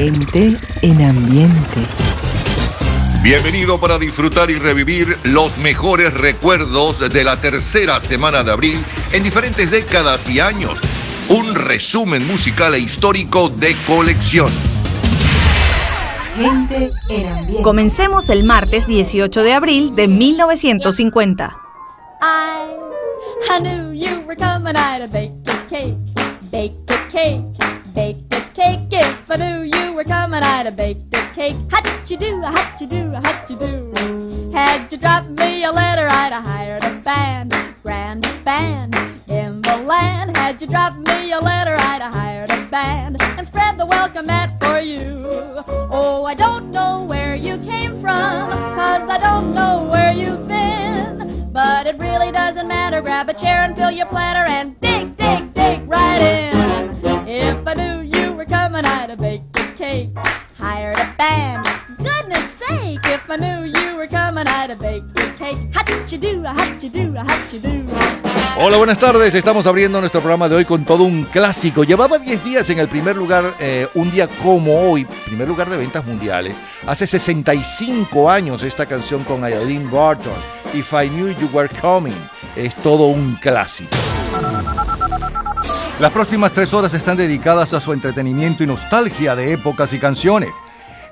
Gente en ambiente. Bienvenido para disfrutar y revivir los mejores recuerdos de la tercera semana de abril en diferentes décadas y años. Un resumen musical e histórico de colección. Gente en ambiente. Comencemos el martes 18 de abril de 1950. I, I knew you were coming. I'd baked a cake, baked a cake, baked a cake. If I knew you were coming, I'd have baked a cake. How'd you do? How'd you do? How'd you do? Had you dropped me a letter, I'd have hired a band, grandest band in the land. Had you dropped me a letter, I'd have hired a band and spread the welcome mat for you. Oh, I don't know where you came from, cause I don't know where you've been. But it really doesn't matter. Grab a chair and fill your platter and dig, dig, dig right in. Hola, buenas tardes. Estamos abriendo nuestro programa de hoy con todo un clásico. Llevaba 10 días en el primer lugar, eh, un día como hoy, primer lugar de ventas mundiales. Hace 65 años esta canción con Aileen Barton, If I Knew You Were Coming. Es todo un clásico. Las próximas tres horas están dedicadas a su entretenimiento y nostalgia de épocas y canciones.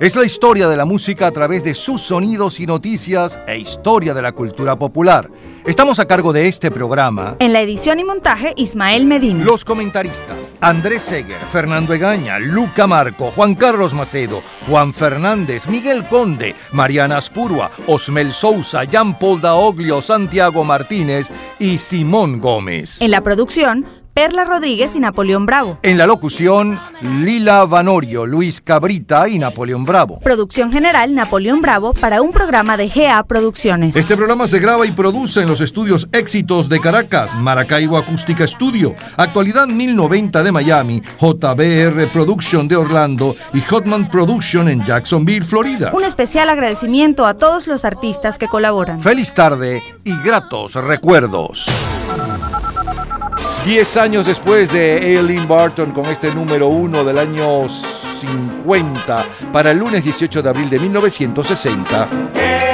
Es la historia de la música a través de sus sonidos y noticias e historia de la cultura popular. Estamos a cargo de este programa. En la edición y montaje, Ismael Medina. Los comentaristas: Andrés Seger, Fernando Egaña, Luca Marco, Juan Carlos Macedo, Juan Fernández, Miguel Conde, Mariana Aspurua, Osmel Sousa, Jean Paul Daoglio, Santiago Martínez y Simón Gómez. En la producción, Perla Rodríguez y Napoleón Bravo. En la locución, Lila Vanorio, Luis Cabrita y Napoleón Bravo. Producción general, Napoleón Bravo, para un programa de GA Producciones. Este programa se graba y produce en los estudios Éxitos de Caracas, Maracaibo Acústica Studio, Actualidad 1090 de Miami, JBR Production de Orlando y Hotman Production en Jacksonville, Florida. Un especial agradecimiento a todos los artistas que colaboran. Feliz tarde y gratos recuerdos. Diez años después de Aileen Barton con este número uno del año 50 para el lunes 18 de abril de 1960.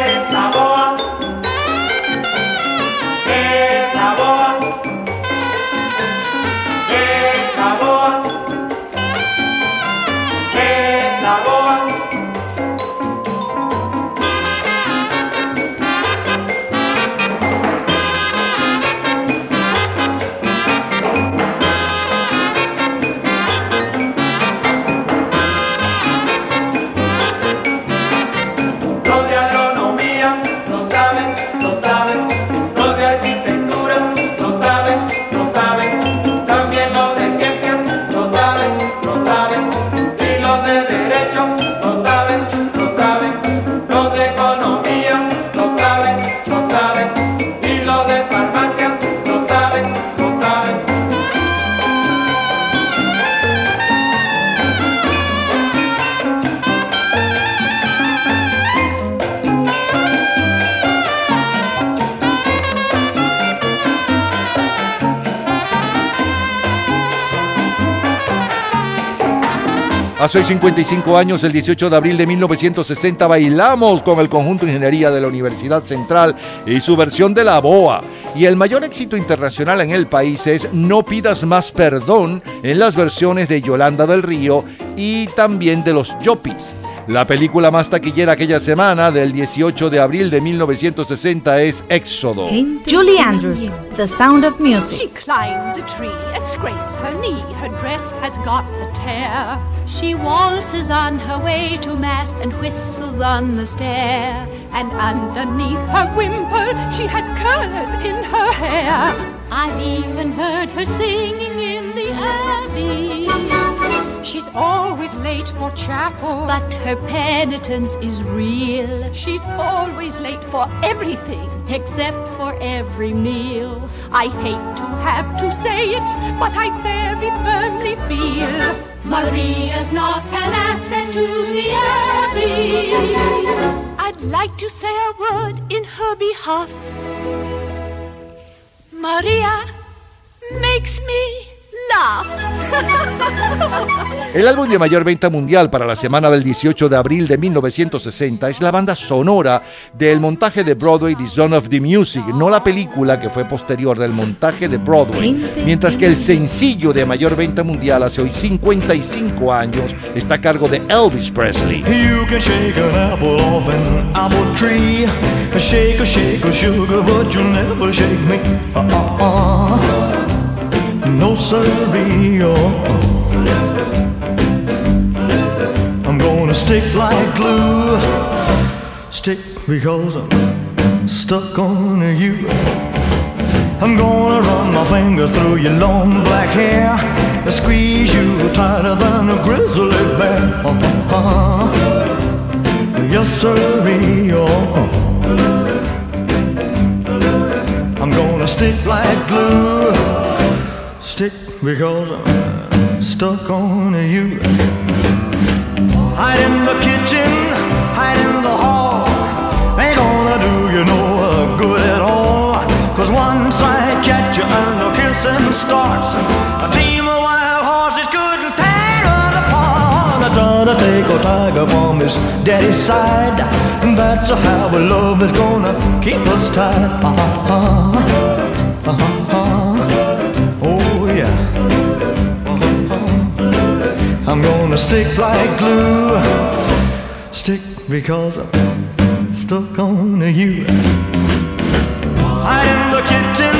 Hace hoy 55 años, el 18 de abril de 1960, bailamos con el conjunto de ingeniería de la Universidad Central y su versión de La Boa. Y el mayor éxito internacional en el país es No pidas más perdón en las versiones de Yolanda del Río y también de los Yopis. La película más taquillera aquella semana, del 18 de abril de 1960, es Éxodo. Julie Andrews, The Sound of She Music. climbs a tree and scrapes her knee. Her dress has got a tear. She waltzes on her way to mass and whistles on the stair. And underneath her wimple, she has curls in her hair. I've even heard her singing in the abbey. She's always late for chapel, but her penitence is real. She's always late for everything except for every meal. I hate to have to say it, but I very firmly feel Maria's not an asset to the abbey. I'd like to say a word in her behalf. Maria makes me El álbum de mayor venta mundial para la semana del 18 de abril de 1960 es la banda sonora del montaje de Broadway The Son of the Music, no la película que fue posterior del montaje de Broadway. Mientras que el sencillo de mayor venta mundial hace hoy 55 años está a cargo de Elvis Presley. You can shake an apple off an apple tree. Shake a shake a sugar, but you'll never shake me. Uh-uh-uh. No siree. I'm gonna stick like glue. Stick because I'm stuck on you. I'm gonna run my fingers through your long black hair. Squeeze you tighter than a grizzly bear. Uh-huh. Yes. Oh. I'm gonna stick like glue. Stick because I'm stuck on you. Hide in the kitchen, hide in the hall. Ain't gonna do you no good at all. Cause once I catch you and the kissing starts, a team of wild horses couldn't tear us apart. I try to take a tiger from his daddy's side. And that's how a love is gonna keep us tied. Uh-huh. Uh-huh. Gonna stick like glue. Stick because I'm stuck on you. Hide in the kitchen,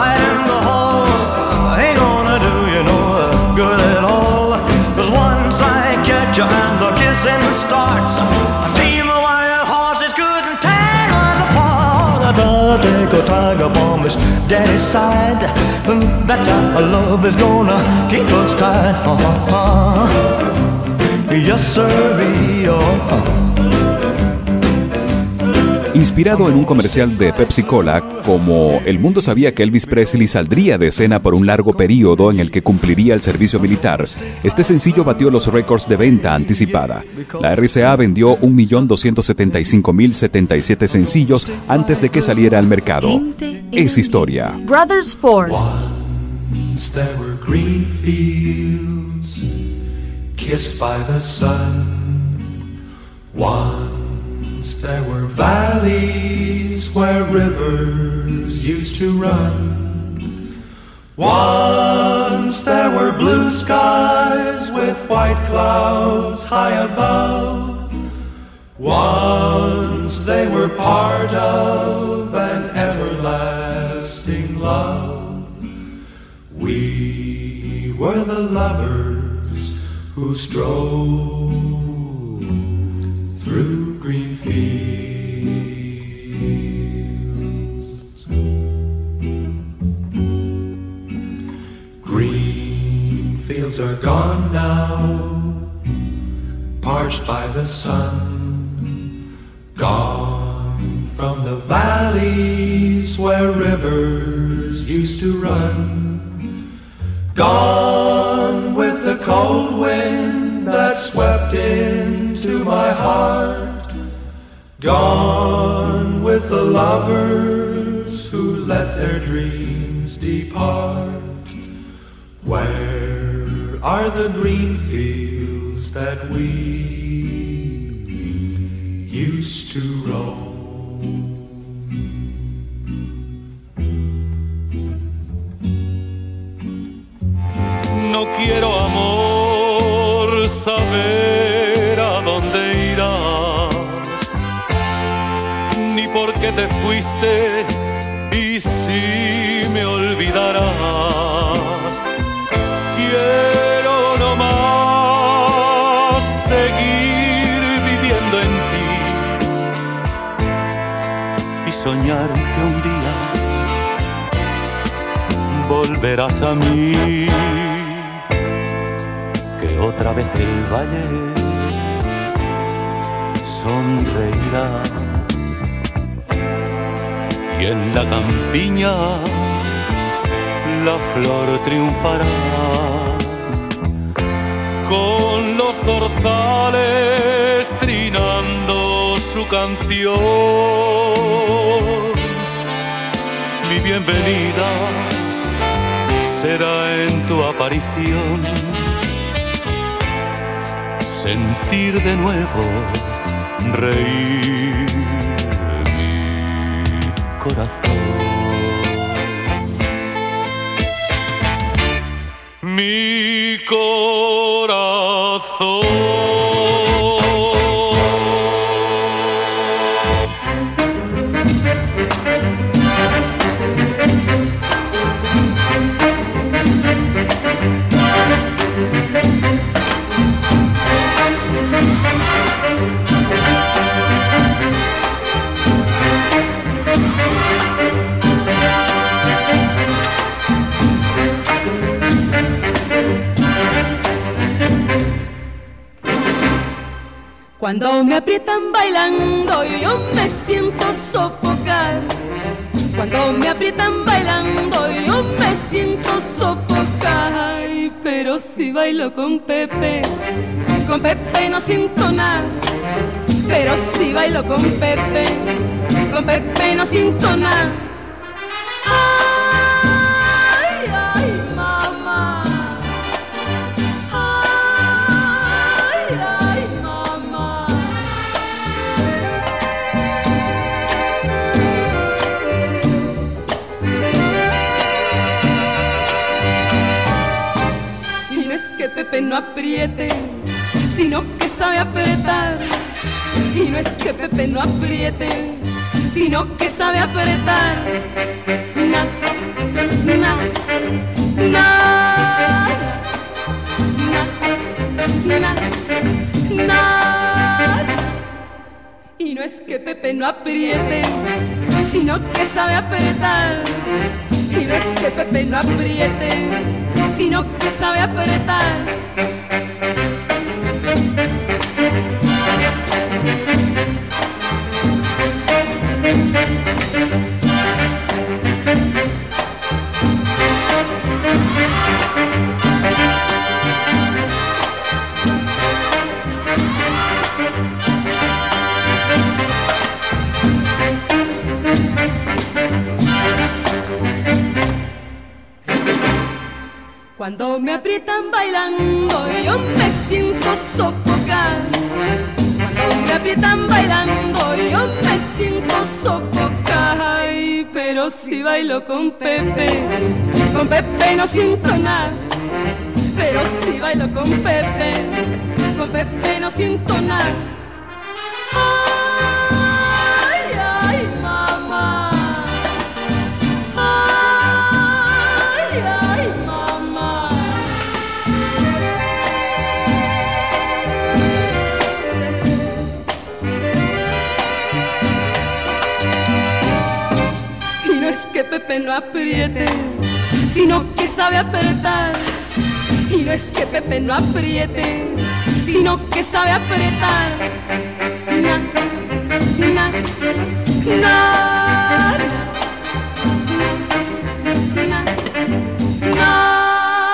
hide in the hall. I Ain't gonna do you no good at all. Cause once I catch you and the kissing starts, love on this daddy's side. That's how love is gonna keep us tied. Uh -huh. Yes, sir. Uh -huh. Inspirado en un comercial de Pepsi Cola, como el mundo sabía que Elvis Presley saldría de escena por un largo periodo en el que cumpliría el servicio militar, este sencillo batió los récords de venta anticipada. La RCA vendió 1.275.077 sencillos antes de que saliera al mercado. Es historia. Brothers Ford. Once there were green fields kissed by the sun. Once there were valleys where rivers used to run. Once there were blue skies with white clouds high above. Once they were part of an everlasting love. We were the lovers who strove through green fields. Green fields are gone now, parched by the sun, gone from the valleys where rivers used to run. Gone with the cold wind that swept into my heart. Gone with the lovers who let their dreams depart. Where are the green fields that we used to roam? No quiero amor saber ni por qué te fuiste y si me olvidarás. Quiero nomás seguir viviendo en ti y soñar que un día volverás a mí que otra vez el valle sonreirá y en la campiña la flor triunfará con los zorzales trinando su canción mi bienvenida será en tu aparición. Sentir de nuevo, reír mi corazón. Cuando me aprietan bailando yo me siento sofocar. Cuando me aprietan bailando yo me siento sofocar. Pero si bailo con Pepe, con Pepe no siento nada. Pero si bailo con Pepe, con Pepe no siento nada. Ay, Pepe no apriete, sino que sabe apretar. Y no es que Pepe no apriete, sino que sabe apretar. Na, na, na, na, na, na. Y no es que Pepe no apriete, sino que sabe apretar. Y no es que Pepe no apriete, sino que sabe apretar. Bailando yo me siento sofocar. Cuando me aprietan bailando yo me siento sofocar. Ay, pero si bailo con Pepe, con Pepe no siento nada. Pero si bailo con Pepe, con Pepe no siento nada. Que Pepe no apriete, sino que sabe apretar. Y no es que Pepe no apriete, sino que sabe apretar. Na, na, na, na, na, na.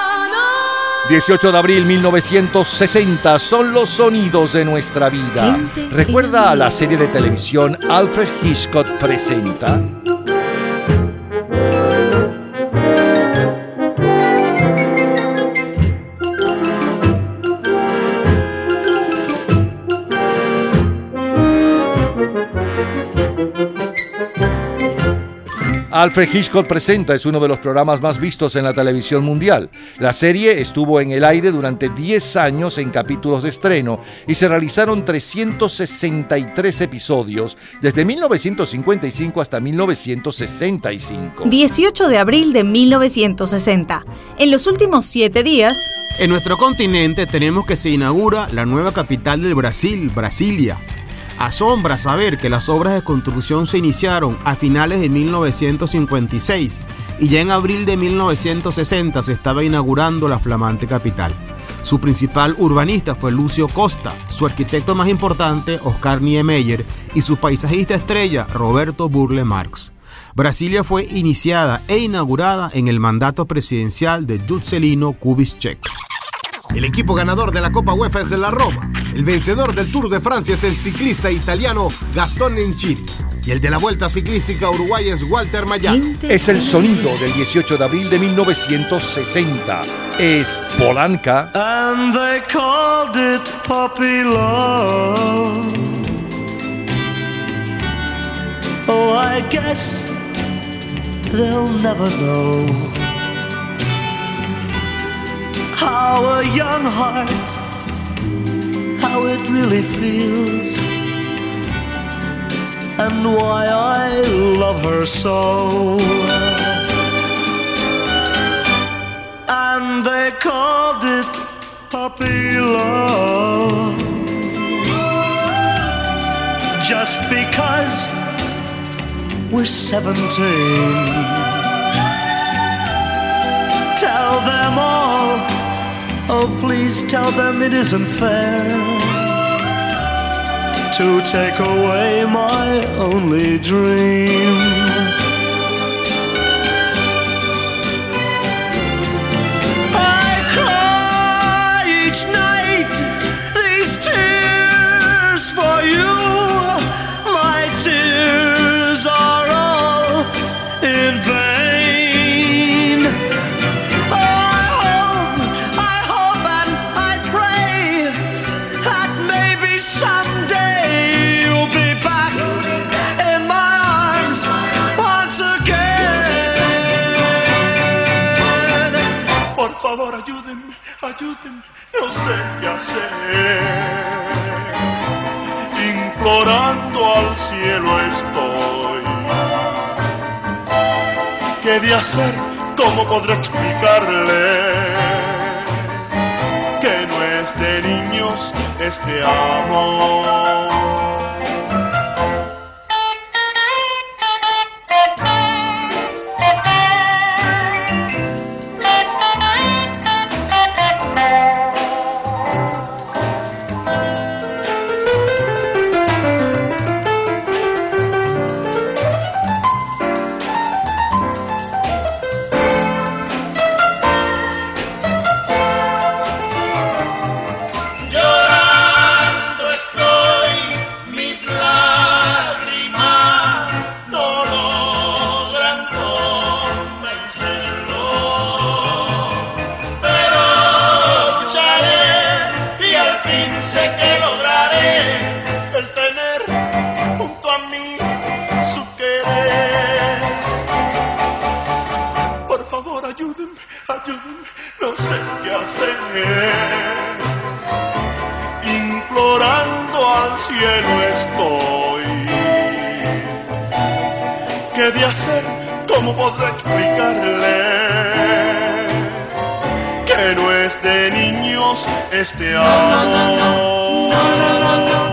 18 de abril 1960 son los sonidos de nuestra vida. ¿Recuerda a la serie de televisión Alfred Hitchcock presenta? Alfred Hitchcock Presenta es uno de los programas más vistos en la televisión mundial. La serie estuvo en el aire durante 10 años en capítulos de estreno y se realizaron 363 episodios desde 1955 hasta 1965. 18 de abril de 1960. En los últimos siete días, En nuestro continente tenemos que se inaugura la nueva capital del Brasil, Brasilia. Asombra saber que las obras de construcción se iniciaron a finales de 1956 y ya en abril de 1960 se estaba inaugurando la flamante capital. Su principal urbanista fue Lucio Costa, su arquitecto más importante Oscar Niemeyer y su paisajista estrella Roberto Burle Marx. Brasilia fue iniciada e inaugurada en el mandato presidencial de Juscelino Kubitschek. El equipo ganador de la Copa UEFA es la Roma. El vencedor del Tour de Francia es el ciclista italiano Gastón Nencini. Y el de la Vuelta Ciclística Uruguay es Walter Mayán. Es el sonido del 18 de abril de 1960. Es Polanca. And they called it puppy love. Oh, I guess they'll never know how a young heart, how it really feels, and why I love her so. And they called it puppy love just because we're 17. Tell them all, oh, please tell them it isn't fair to take away my only dream. Ayúdenme, no sé qué hacer. Implorando al cielo estoy. ¿Qué de hacer? ¿Cómo podré explicarle? Que no es de niños este amor.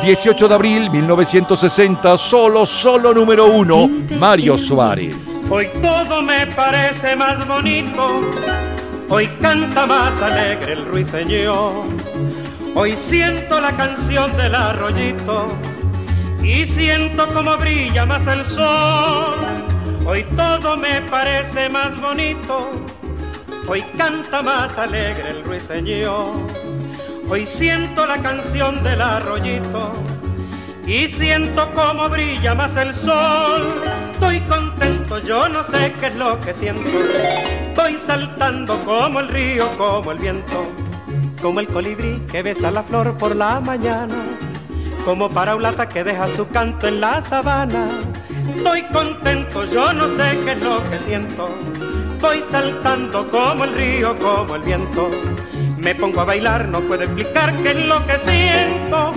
18 de abril 1960, solo, solo número uno, Mario Suárez. Hoy todo me parece más bonito, hoy canta más alegre el ruiseñor. Hoy siento la canción del arroyito y siento como brilla más el sol. Hoy todo me parece más bonito, hoy canta más alegre el ruiseñor. Hoy siento la canción del arroyito y siento como brilla más el sol. Estoy contento, yo no sé qué es lo que siento. Estoy saltando como el río, como el viento, como el colibrí que besa la flor por la mañana, como paraulata que deja su canto en la sabana. Estoy contento, yo no sé qué es lo que siento. Estoy saltando como el río, como el viento. Me pongo a bailar, no puedo explicar qué es lo que siento,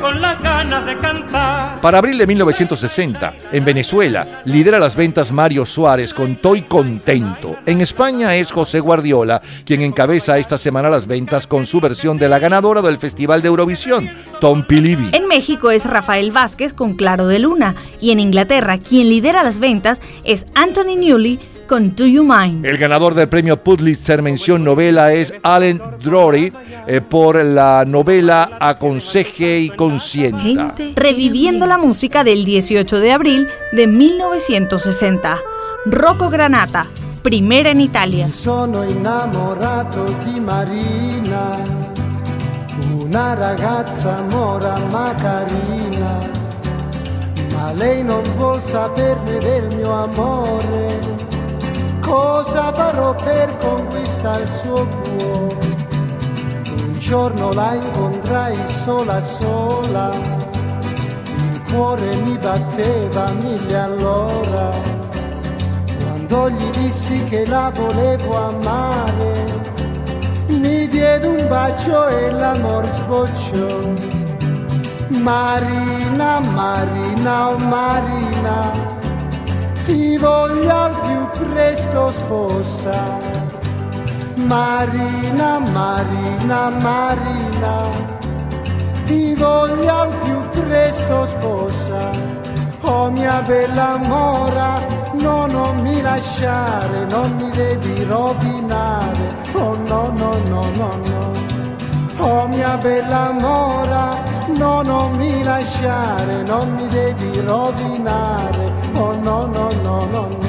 con las ganas de cantar. Para abril de 1960, en Venezuela, lidera las ventas Mario Suárez con Toy Contento. En España es José Guardiola quien encabeza esta semana las ventas con su versión de la ganadora del Festival de Eurovisión, Tom Pilibi. En México es Rafael Vázquez con Claro de Luna y en Inglaterra quien lidera las ventas es Anthony Newley con Do You Mind. El ganador del premio Pulitzer mención novela es Allen Drury eh, por la novela Aconseje y Consienta. Gente reviviendo la música del 18 de abril de 1960. Rocco Granata, primera en Italia. Sono innamorato di Marina, una ragazza mora ma carina. ma lei non vuol saperne del mio amore. Cosa farò per conquistare il suo cuore? Un giorno la incontrai sola sola, il cuore mi batteva mille all'ora. Quando gli dissi che la volevo amare, mi diede un bacio e l'amor sbocciò. Marina, Marina, oh Marina, ti voglio al più presto sposa. Marina, Marina, Marina, ti voglio al più presto sposa. Oh mia bella mora, no, non mi lasciare, non mi devi rovinare. Oh no, no, no, no, no. Oh mia bella mora, no, non mi lasciare, non mi devi rovinare. Oh no, no, no, no, no.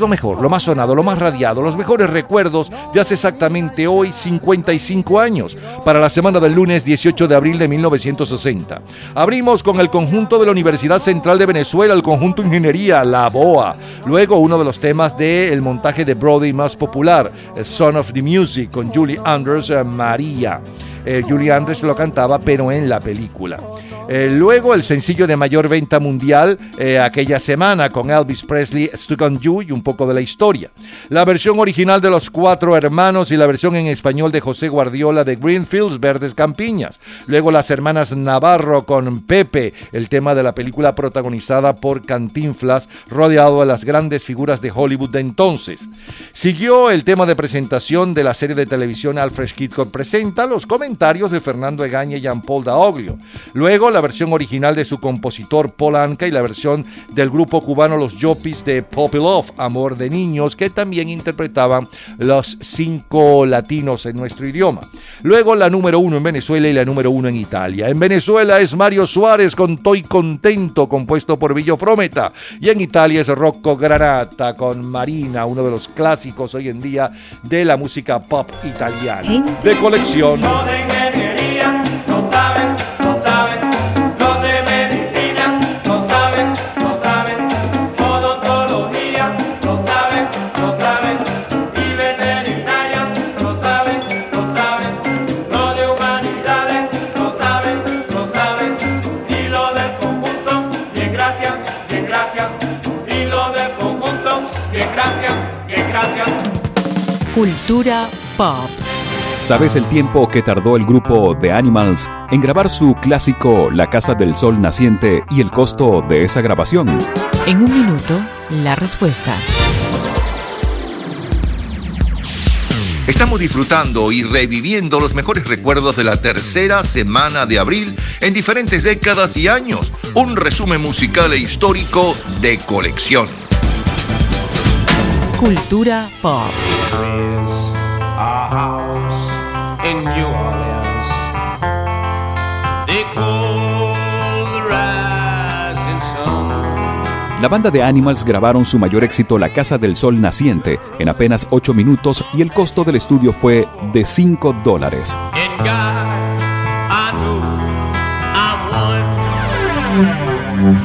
Lo mejor, lo más sonado, lo más radiado, los mejores recuerdos de hace exactamente hoy 55 años, para la semana del lunes 18 de abril de 1960. Abrimos con el conjunto de la Universidad Central de Venezuela, el conjunto Ingeniería, La Boa. Luego uno de los temas del montaje de Brody más popular, Son of the Music, con Julie Andrews, eh, María. Eh, Julie Andrews lo cantaba, pero en la película. Eh, luego el sencillo de mayor venta mundial eh, aquella semana con Elvis Presley, Stuck on You y un poco de la historia. La versión original de los cuatro hermanos y la versión en español de José Guardiola de Greenfields Verdes Campiñas. Luego las hermanas Navarro con Pepe, el tema de la película protagonizada por Cantinflas, rodeado de las grandes figuras de Hollywood de entonces. Siguió el tema de presentación de la serie de televisión Alfred Hitchcock presenta los comentarios de Fernando Egaña y Jean-Paul Daoglio. Luego la versión original de su compositor Paul Anka y la versión del grupo cubano Los Yopis de Poppy Love, Amor de Niños, que también interpretaban los cinco latinos en nuestro idioma. Luego la número uno en Venezuela y la número uno en Italia. En Venezuela es Mario Suárez con Toy Contento, compuesto por Villo Frometa. Y en Italia es Rocco Granata con Marina, uno de los clásicos hoy en día de la música pop italiana. De colección. Ingeniería no saben, no saben. Lo de medicina no saben, no saben. Odontología no saben, no saben. Y veterinaria no saben, no saben. Lo de humanidades no saben, no saben. Y lo del conjunto, bien gracias, bien gracias. Y lo del conjunto, bien gracias, bien gracias. Cultura pop. ¿Sabes el tiempo que tardó el grupo The Animals en grabar su clásico La Casa del Sol Naciente y el costo de esa grabación? En un minuto, la respuesta. Estamos disfrutando y reviviendo los mejores recuerdos de la tercera semana de abril en diferentes décadas y años. Un resumen musical e histórico de colección. Cultura pop. La banda de Animals grabaron su mayor éxito La Casa del Sol Naciente en apenas 8 minutos y el costo del estudio fue de 5 dólares.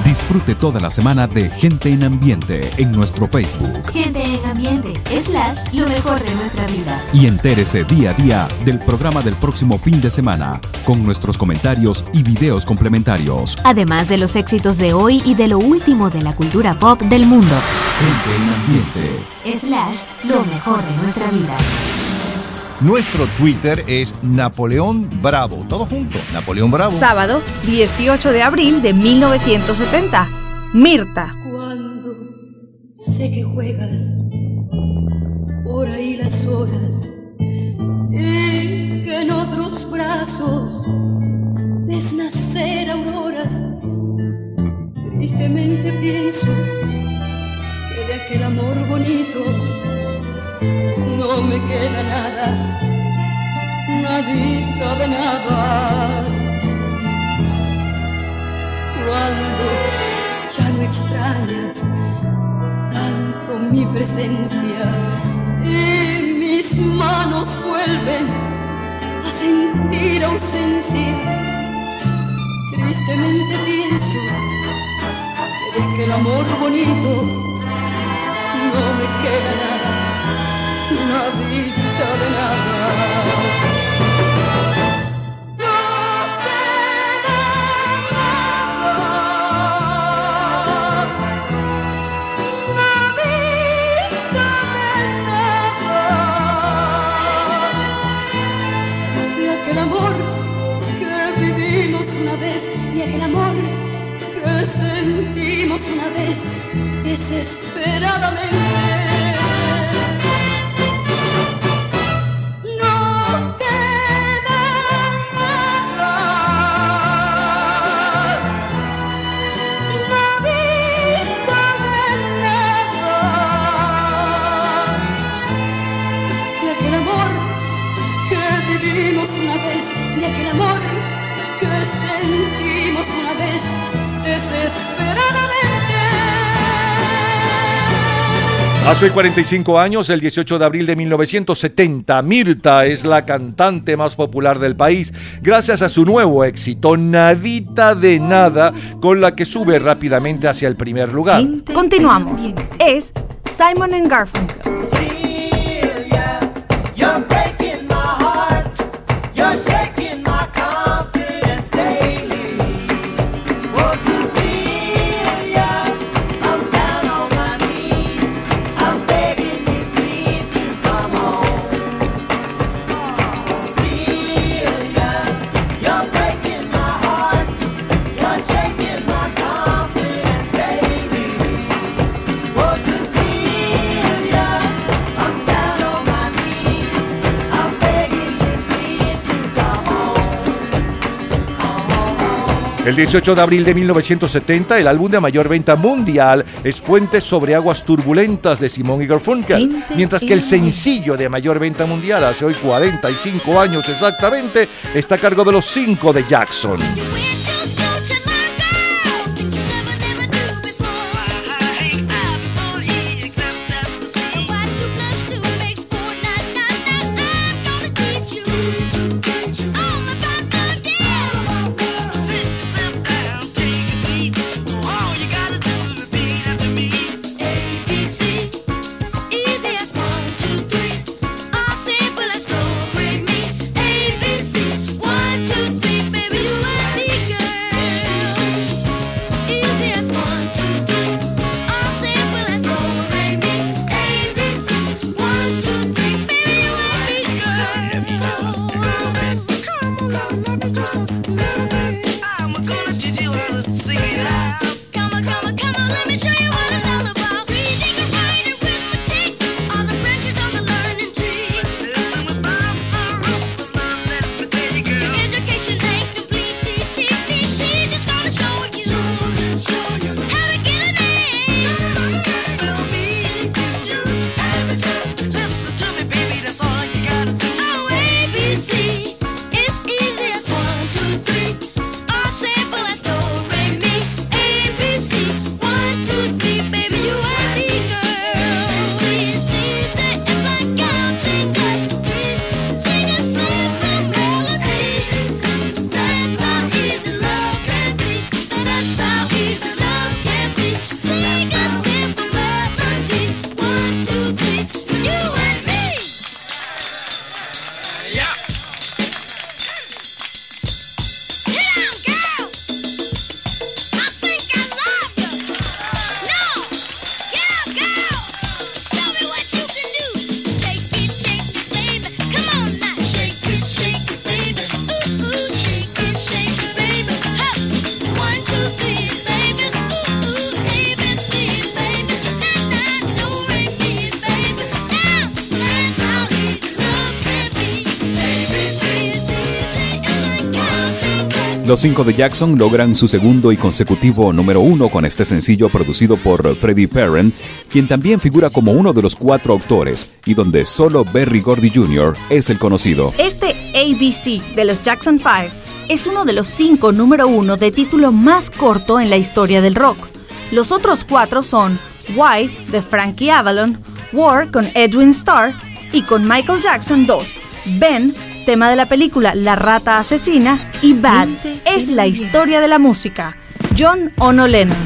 Disfrute toda la semana de Gente en Ambiente en nuestro Facebook. Gente en ambiente, lo mejor de nuestra vida. y entérese día a día del programa del próximo fin de semana con nuestros comentarios y videos complementarios. Además de los éxitos de hoy y de lo último de la cultura pop del mundo. Gente en Ambiente. Slash, lo mejor de nuestra vida. Nuestro Twitter es Napoleón Bravo. Todo junto, Napoleón Bravo. Sábado, 18 de abril de 1970. Mirta. Cuando sé que juegas por ahí las horas y que en otros brazos ves nacer auroras, tristemente pienso que de aquel amor bonito no me queda nada, nadita de nada. Cuando ya no extrañas tanto mi presencia y mis manos vuelven a sentir ausencia. Tristemente pienso que de aquel amor bonito no me queda nada, nadita de nada. Una vez desesperadamente. Hace hoy 45 años, el 18 de abril de 1970, Mirta es la cantante más popular del país gracias a su nuevo éxito Nadita de Nada, con la que sube rápidamente hacia el primer lugar. Continuamos. Es Simon and Garfunkel. El 18 de abril de 1970, el álbum de mayor venta mundial es Puentes sobre aguas turbulentas de Simón y Garfunkel, mientras que el sencillo de mayor venta mundial hace hoy 45 años exactamente está a cargo de los cinco de Jackson. Los cinco de Jackson logran su segundo y consecutivo número uno con este sencillo producido por Freddie Perren, quien también figura como uno de los cuatro autores y donde solo Berry Gordy Jr. es el conocido. Este ABC de los Jackson 5 es uno de los cinco número uno de título más corto en la historia del rock. Los otros cuatro son Why de Frankie Avalon, War con Edwin Starr y con Michael Jackson 2, Ben tema de la película La Rata Asesina y Bad es la historia de la música. John Ono Lennon.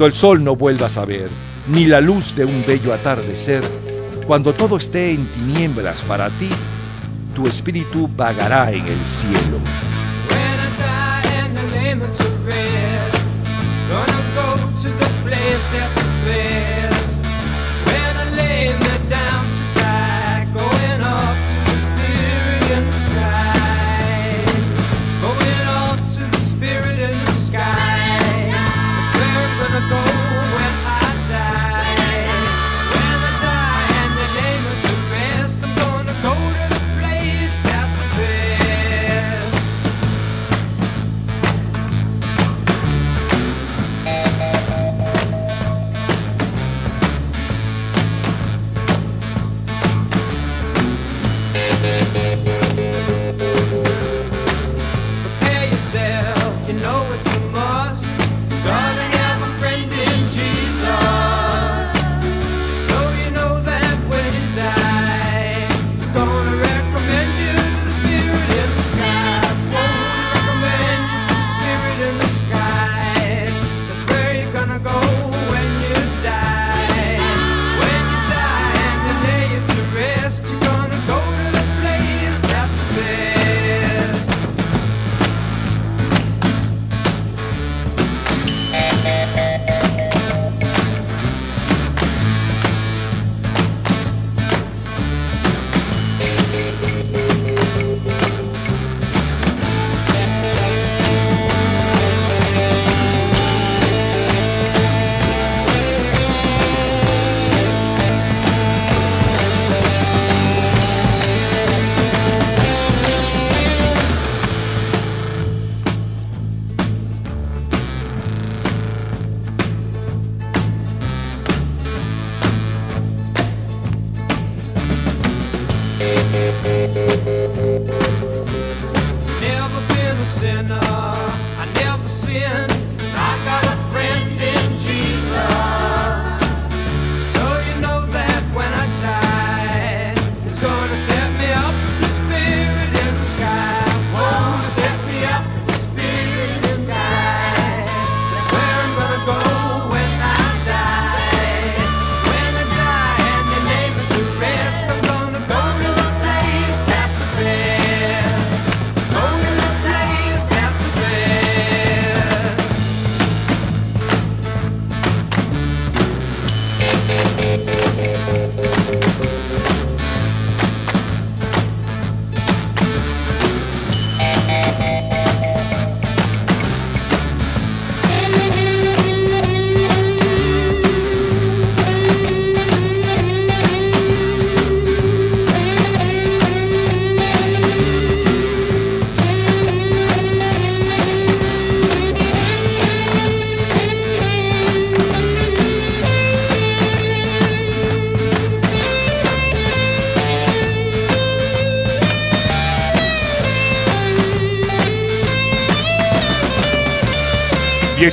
cuando el sol no vuelvas a ver, ni la luz de un bello atardecer, cuando todo esté en tinieblas para ti, tu espíritu vagará en el cielo.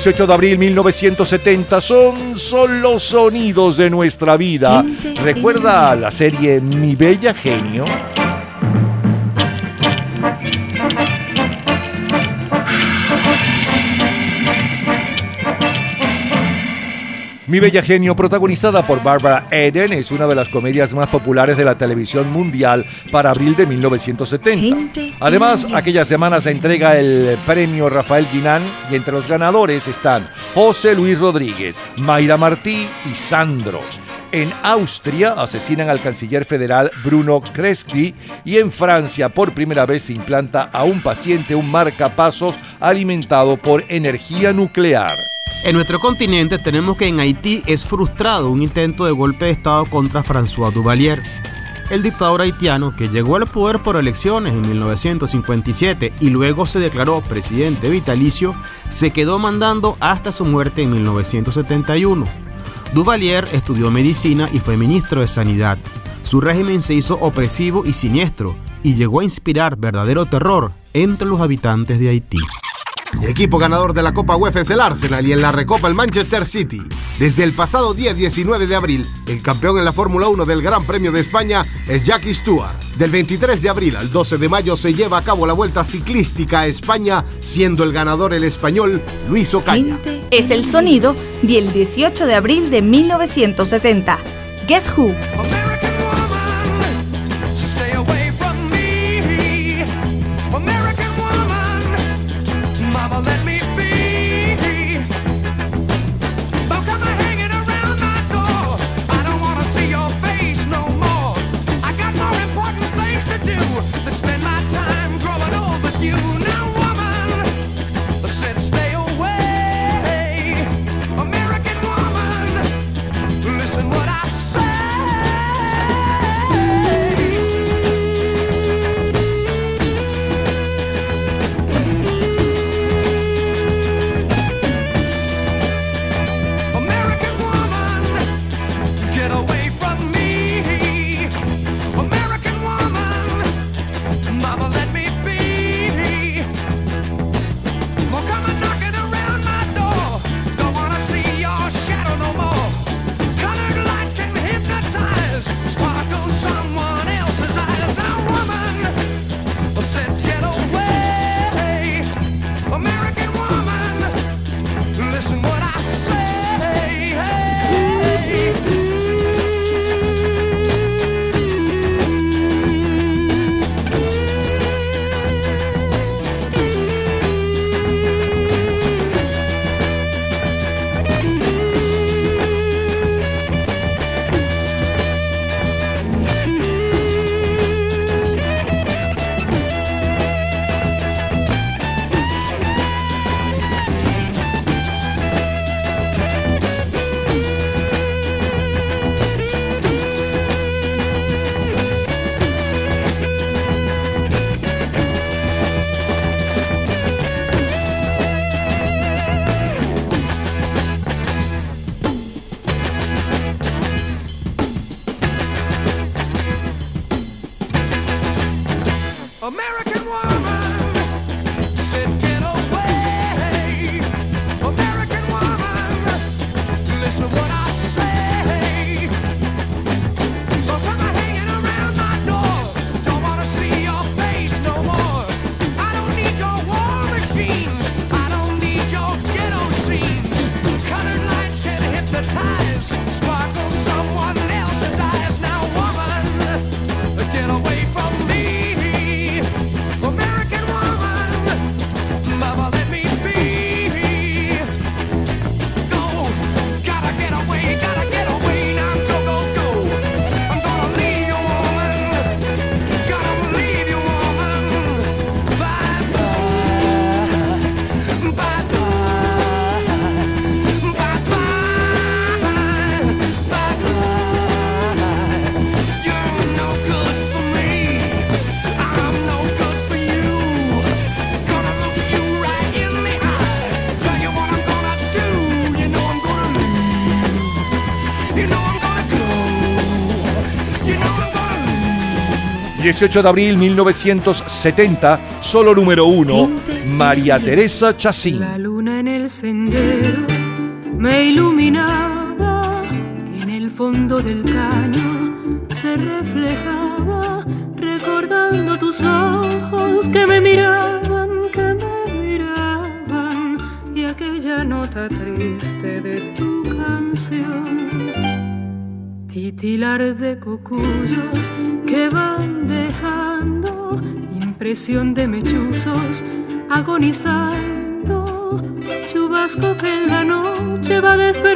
18 de abril 1970 son, son los sonidos de nuestra vida. ¿Recuerda la serie Mi Bella Genio? Mi Bella Genio, protagonizada por Barbara Eden, es una de las comedias más populares de la televisión mundial para abril de 1970. Además, aquella semana se entrega el premio Rafael Guinán y entre los ganadores están José Luis Rodríguez, Mayra Martí y Sandro. En Austria asesinan al canciller federal Bruno Kreski y en Francia por primera vez se implanta a un paciente un marcapasos alimentado por energía nuclear. En nuestro continente tenemos que en Haití es frustrado un intento de golpe de Estado contra François Duvalier. El dictador haitiano, que llegó al poder por elecciones en 1957 y luego se declaró presidente vitalicio, se quedó mandando hasta su muerte en 1971. Duvalier estudió medicina y fue ministro de Sanidad. Su régimen se hizo opresivo y siniestro y llegó a inspirar verdadero terror entre los habitantes de Haití. El equipo ganador de la Copa UEFA es el Arsenal y en la Recopa el Manchester City. Desde el pasado día 19 de abril, el campeón en la Fórmula 1 del Gran Premio de España es Jackie Stewart. Del 23 de abril al 12 de mayo se lleva a cabo la Vuelta Ciclística a España, siendo el ganador el español Luis Ocaña. Es el sonido del 18 de abril de 1970. Guess Who. 18 de abril 1970, solo número uno, María Teresa Chacín. La luna en el sendero me iluminaba, en el fondo del caño se reflejaba, recordando tus ojos que me miraban, que me miraban, y aquella nota triste de tu canción. Titilar de cocuyos que van de mechuzos agonizando. Chubasco que en la noche va despertando,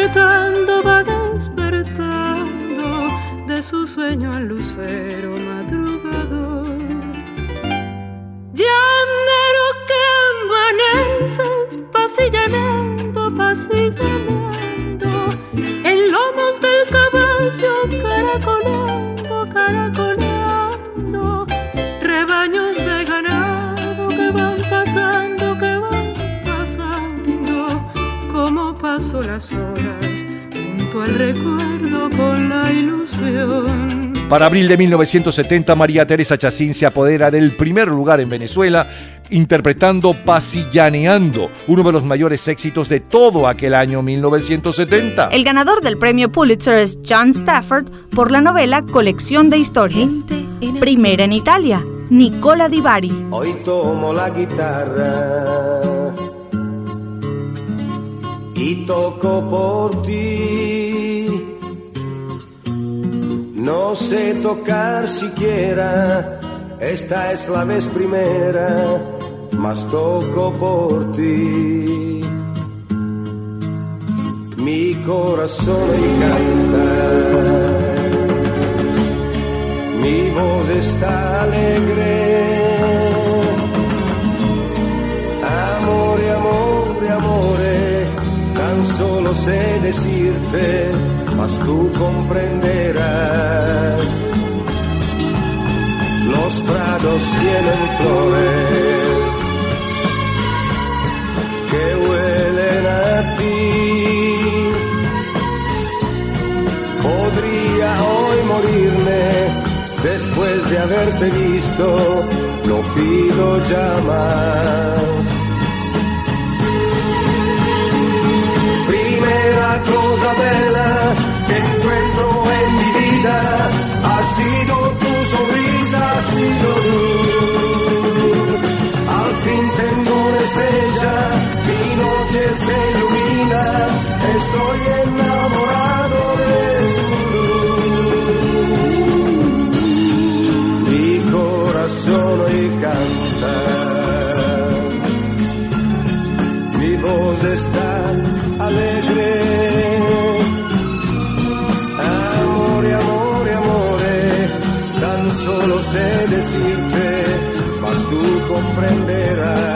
Para abril de 1970, María Teresa Chacín se apodera del primer lugar en Venezuela, interpretando Pasillaneando, uno de los mayores éxitos de todo aquel año 1970. El ganador del premio Pulitzer es John Stafford por la novela Colección de Historias. Primera en Italia, Nicola Di Bari. Hoy tomo la guitarra y toco por ti. No sé tocar siquiera, esta es la vez primera, mas toco por ti. Mi corazón hoy canta, mi voz está alegre. Amore, amore, amore, tan solo sé decirte, mas tú comprenderás. Los prados tienen flores que huelen a ti. Podría hoy morirme después de haberte visto, no pido ya más. Primera cosa bella que encuentro en mi vida ha sido tu sonrisa, ha sido tú. Al fin tengo una estrella, mi noche se ilumina, estoy enamorado de su. Mi corazón hoy canta, sé decirte, mas tú comprenderás.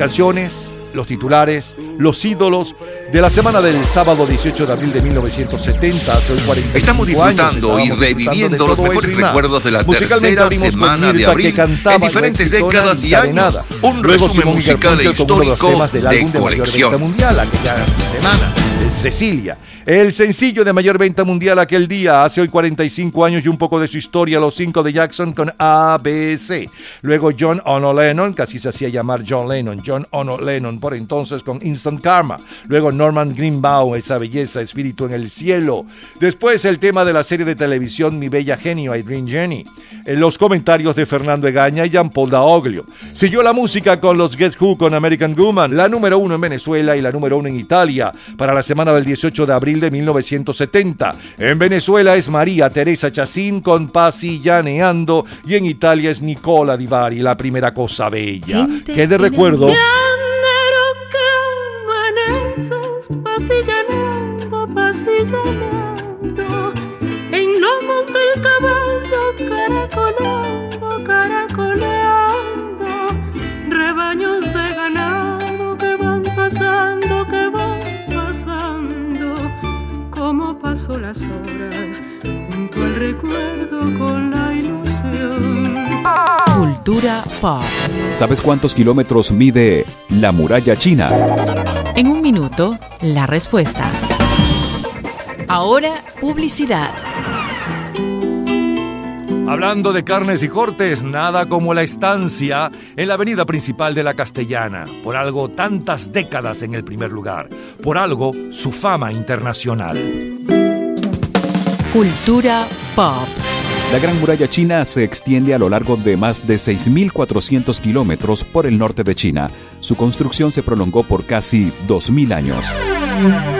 Canciones, los titulares, los ídolos de la semana del sábado 18 de abril de 1970, hace hoy 45 Estamos disfrutando años, y reviviendo de los mejores recuerdos de la tercera semana de abril en diferentes décadas y años. Un Luego resumen Simon musical e uno de los histórico temas del de álbum de mayor colección. venta mundial aquella semana, es Cecilia. El sencillo de mayor venta mundial aquel día, hace hoy 45 años y un poco de su historia, Los Cinco de Jackson con ABC. Luego John Ono Lennon, que así se hacía llamar John Lennon, John Ono Lennon, por entonces con Instant Karma. Luego Norman Greenbaum, esa belleza, espíritu en el cielo. Después el tema de la serie de televisión Mi Bella Genio, I Dream Jenny. En los comentarios de Fernando Egaña y Jean Paul Daoglio. Siguió la música con los Guess Who con American Woman, la número uno en Venezuela y la número uno en Italia, para la semana del 18 de abril de 1970. En Venezuela es María Teresa Chacín con Pasillaneando y en Italia es Nicola Di Bari, la primera cosa bella. Que de recuerdos. En lomos del caballo caracolando, caracoleando Las horas junto al recuerdo con la ilusión Cultura pop. ¿Sabes cuántos kilómetros mide la muralla china? En un minuto, la respuesta. Ahora, publicidad. Hablando de carnes y cortes, nada como la estancia en la avenida principal de la Castellana. Por algo, tantas décadas en el primer lugar. Por algo, su fama internacional. Cultura pop. La Gran Muralla China se extiende a lo largo de más de 6.400 kilómetros por el norte de China. Su construcción se prolongó por casi 2.000 años.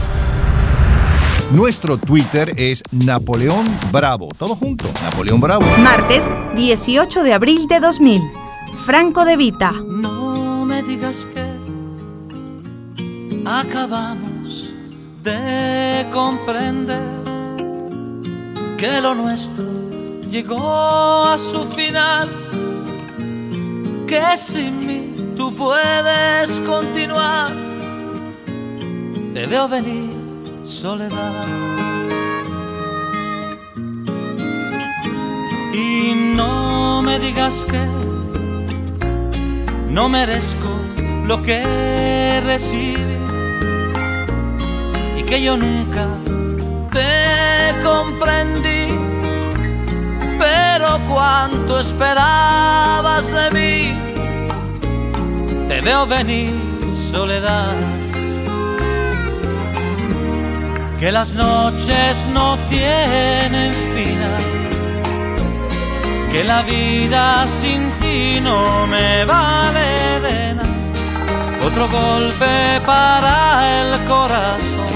Nuestro Twitter es Napoleón Bravo. Todo junto, Napoleón Bravo. Martes 18 de abril de 2000. Franco de Vita. No me digas que acabamos de comprender que lo nuestro llegó a su final, que sin mí tú puedes continuar. Te veo venir, soledad. Y no me digas que no merezco lo que recibí y que yo nunca te comprendí. Pero cuánto esperabas de mí, te veo venir, soledad. Que las noches no tienen final que la vida sin ti no me vale de nada. Otro golpe para el corazón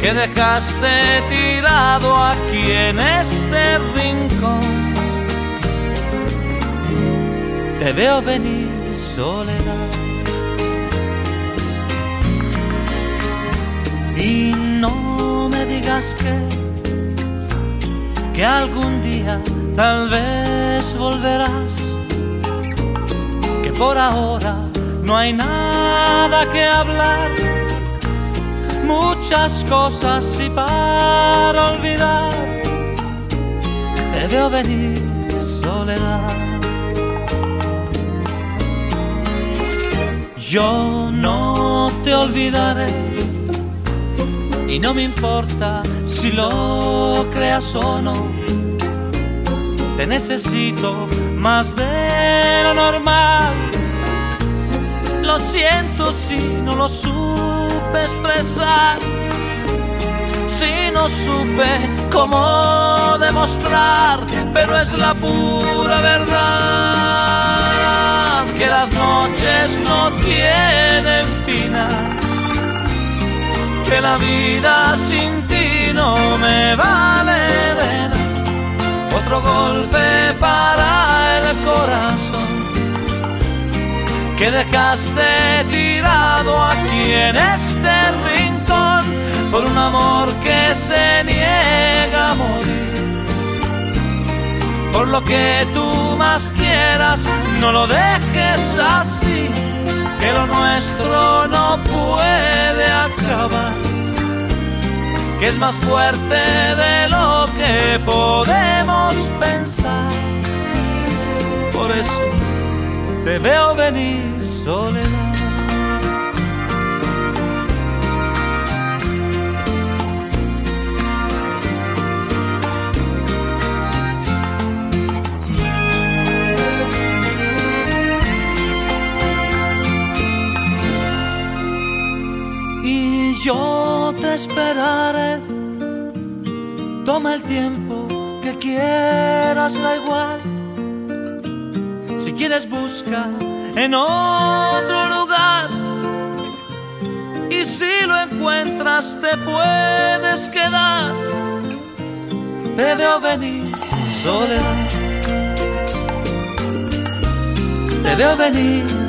que dejaste tirado aquí en este rincón. Te veo venir soledad. Y no me digas que que algún día tal vez volverás, que por ahora no hay nada que hablar, muchas cosas y para olvidar, te veo venir soledad. Yo no te olvidaré y no me importa si lo creas o no. Te necesito más de lo normal. Lo siento si no lo supe expresar. Si no supe cómo demostrar, pero es la pura verdad que las noches no tienen final que la vida sin ti no me vale nada. Otro golpe para el corazón que dejaste tirado aquí en este rincón por un amor que se niega a morir. Por lo que tú más quieras, no lo dejes así, que lo nuestro no puede acabar, que es más fuerte de lo que podemos pensar. Por eso te veo venir soledad. Yo te esperaré. Toma el tiempo que quieras, da igual. Si quieres busca en otro lugar. Y si lo encuentras te puedes quedar. Te veo venir soledad. Te veo venir.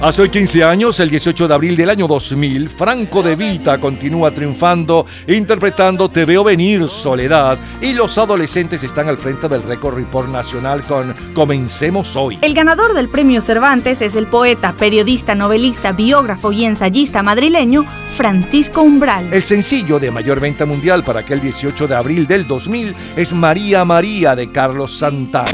Hace hoy 15 años, el 18 de abril del año 2000, Franco de Vita continúa triunfando, interpretando Te veo venir, Soledad, y los adolescentes están al frente del récord report nacional con Comencemos hoy. El ganador del premio Cervantes es el poeta, periodista, novelista, biógrafo y ensayista madrileño Francisco Umbral. El sencillo de mayor venta mundial para aquel 18 de abril del 2000 es María María de Carlos Santana.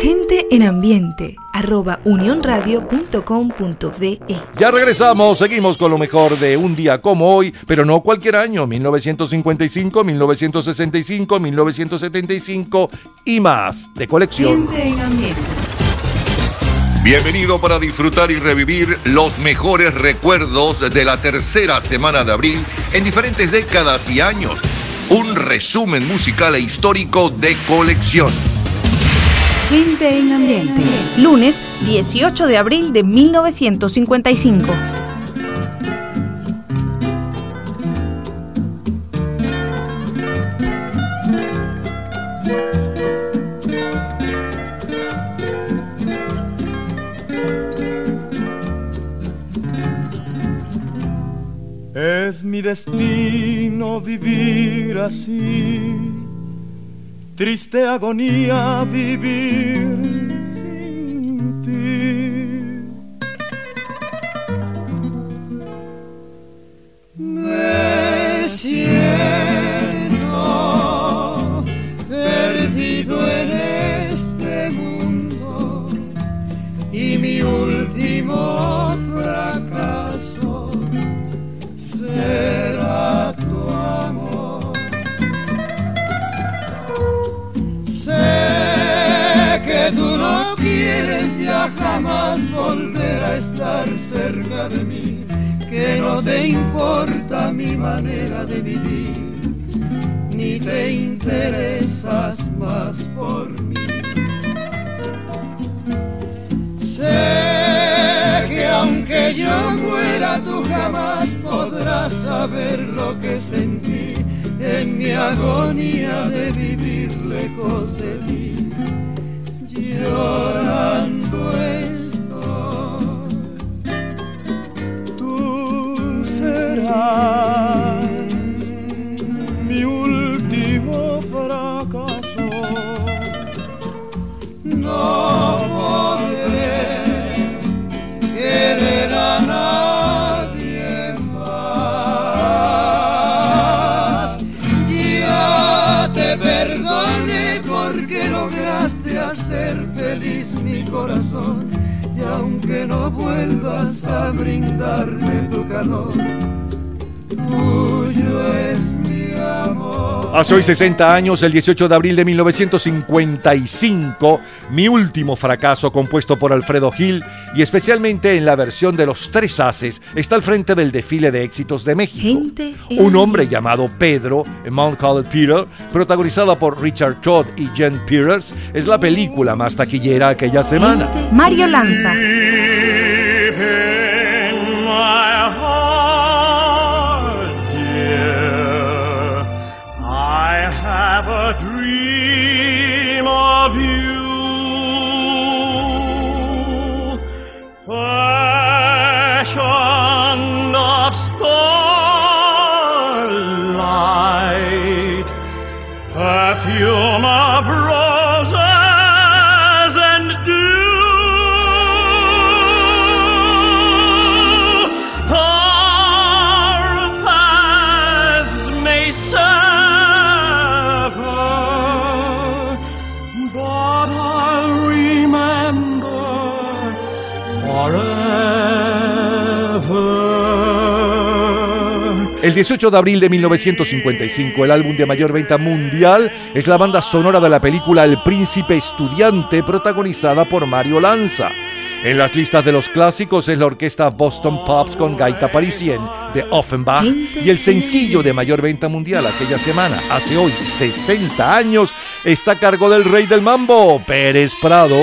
Gente en ambiente, arroba unionradio.com.be. Ya regresamos, seguimos con lo mejor de un día como hoy, pero no cualquier año, 1955, 1965, 1975 y más de colección. Gente en ambiente. Bienvenido para disfrutar y revivir los mejores recuerdos de la tercera semana de abril en diferentes décadas y años. Un resumen musical e histórico de colección. Gente en ambiente. Lunes 18 de abril de 1955. Es mi destino vivir así, triste agonía vivir sin ti. Me siento que tú no quieres ya jamás volver a estar cerca de mí que no te importa mi manera de vivir, ni te interesas más por mí. Sé que aunque yo muera, tú jamás podrás saber lo que sentí en mi agonía de vivir lejos de ti. Llorando estoy. Tú serás mi último Y aunque no vuelvas a brindarme tu calor, tuyo es. Hace hoy 60 años, el 18 de abril de 1955, mi último fracaso compuesto por Alfredo Gil y especialmente en la versión de Los Tres Haces, está al frente del desfile de éxitos de México. Gente Un hombre llamado Pedro, Mount Called Peter, protagonizada por Richard Todd y Jen Peters, es la película más taquillera aquella semana. Mario Lanza. Of you. Fashion of starlight, El 18 de abril de 1955, el álbum de mayor venta mundial es la banda sonora de la película El Príncipe Estudiante, protagonizada por Mario Lanza. En las listas de los clásicos es la orquesta Boston Pops con Gaita Parisien de Offenbach y el sencillo de mayor venta mundial aquella semana, hace hoy 60 años, está a cargo del rey del mambo, Pérez Prado.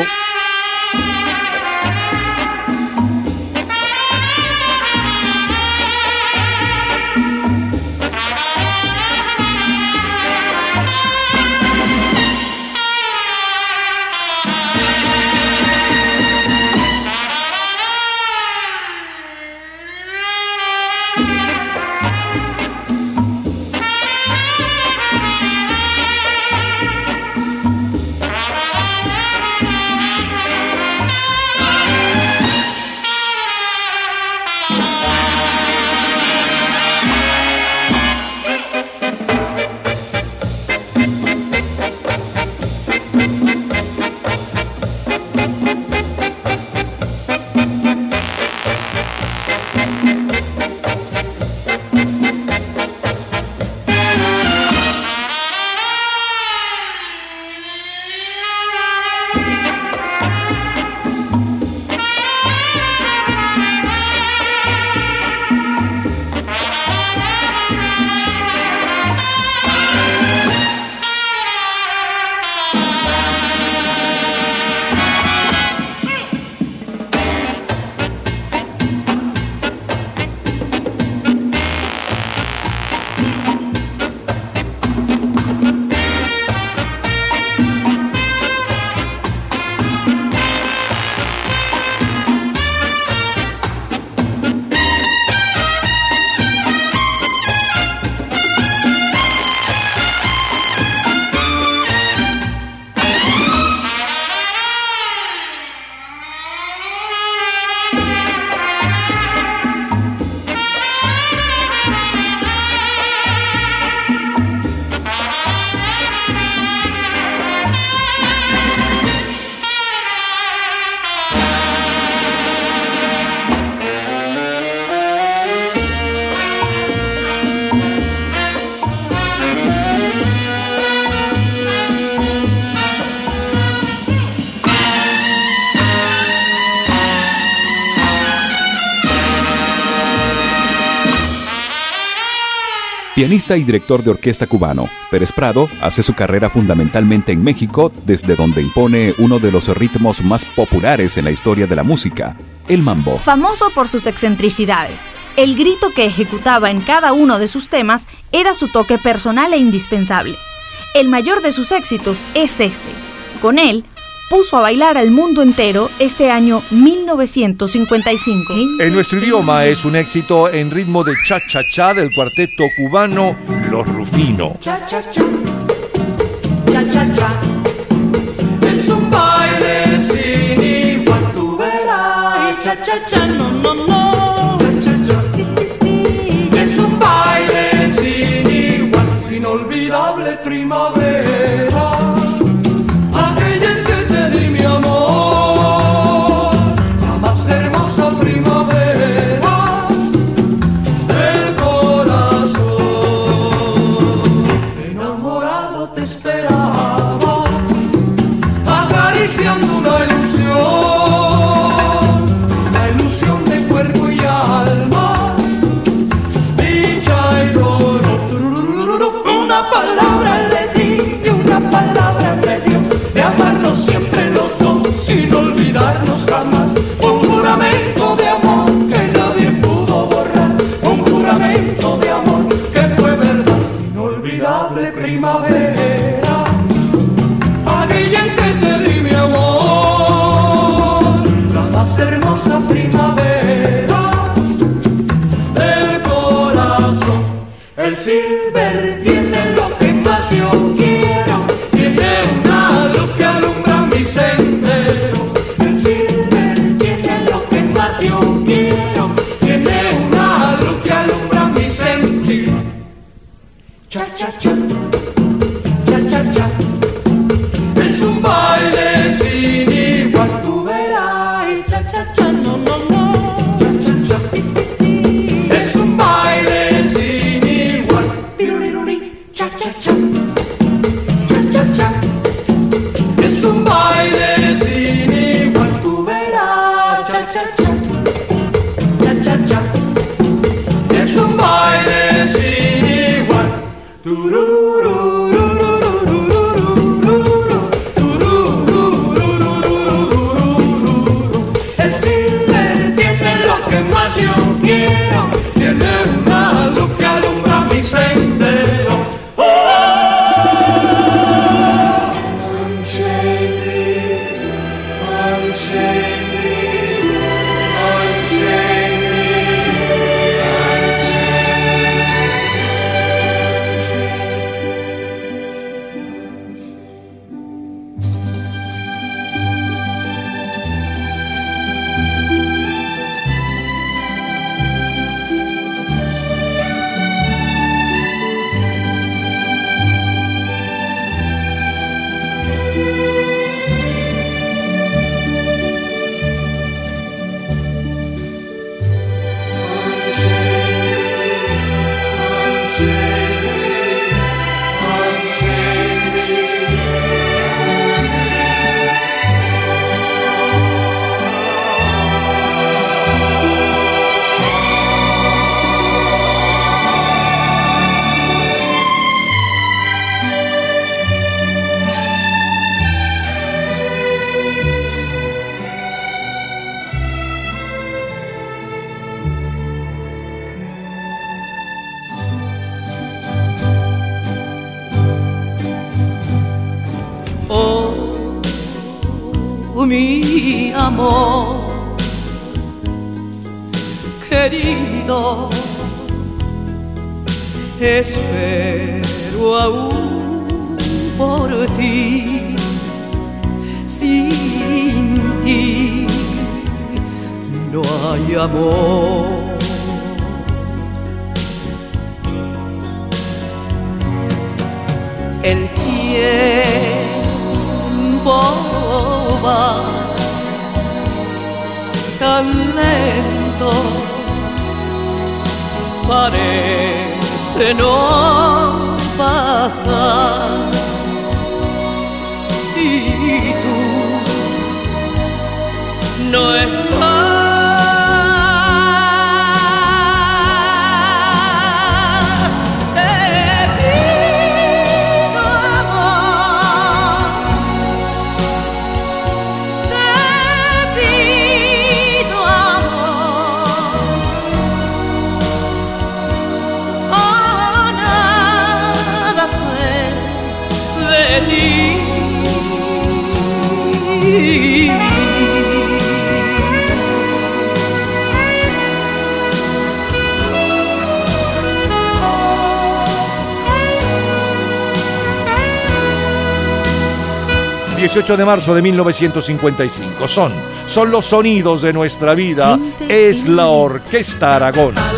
Pianista y director de orquesta cubano, Pérez Prado hace su carrera fundamentalmente en México, desde donde impone uno de los ritmos más populares en la historia de la música, el mambo. Famoso por sus excentricidades, el grito que ejecutaba en cada uno de sus temas era su toque personal e indispensable. El mayor de sus éxitos es este. Con él, puso a bailar al mundo entero este año 1955. En nuestro idioma es un éxito en ritmo de cha-cha-cha del cuarteto cubano Los Rufino. Cha cha cha, cha cha cha. Es un 18 de marzo de 1955. Son, son los sonidos de nuestra vida. Es la Orquesta Aragón.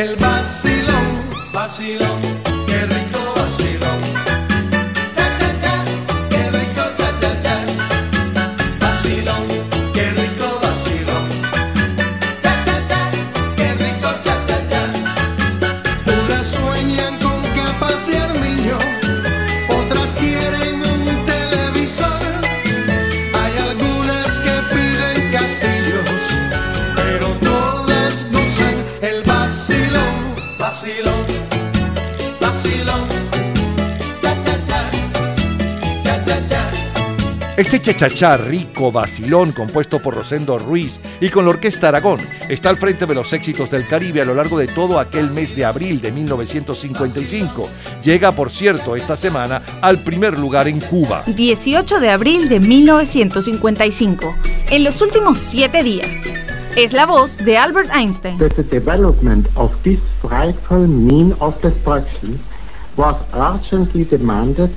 El vacilón, vacilón, qué rico vacilón. Este chachachá rico vacilón compuesto por Rosendo Ruiz y con la Orquesta Aragón está al frente de los éxitos del Caribe a lo largo de todo aquel mes de abril de 1955. Llega, por cierto, esta semana al primer lugar en Cuba. 18 de abril de 1955. En los últimos siete días. Es la voz de Albert Einstein. the development of this frightful mean of destruction was urgently demanded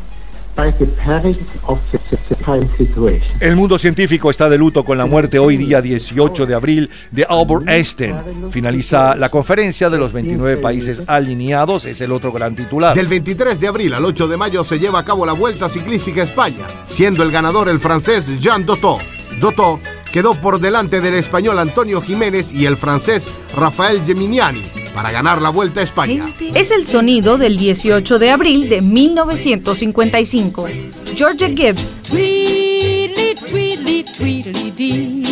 El mundo científico está de luto con la muerte hoy día 18 de abril de Albert Einstein. Finaliza la conferencia de los 29 países alineados, es el otro gran titular. Del 23 de abril al 8 de mayo se lleva a cabo la Vuelta Ciclística a España, siendo el ganador el francés Jean Dotto. Dotto quedó por delante del español Antonio Jiménez y el francés Rafael Geminiani para ganar la Vuelta a España. Es el sonido del 18 de abril de 1955. Georgia Gibbs. Tweedly, tweedly, tweedly dee.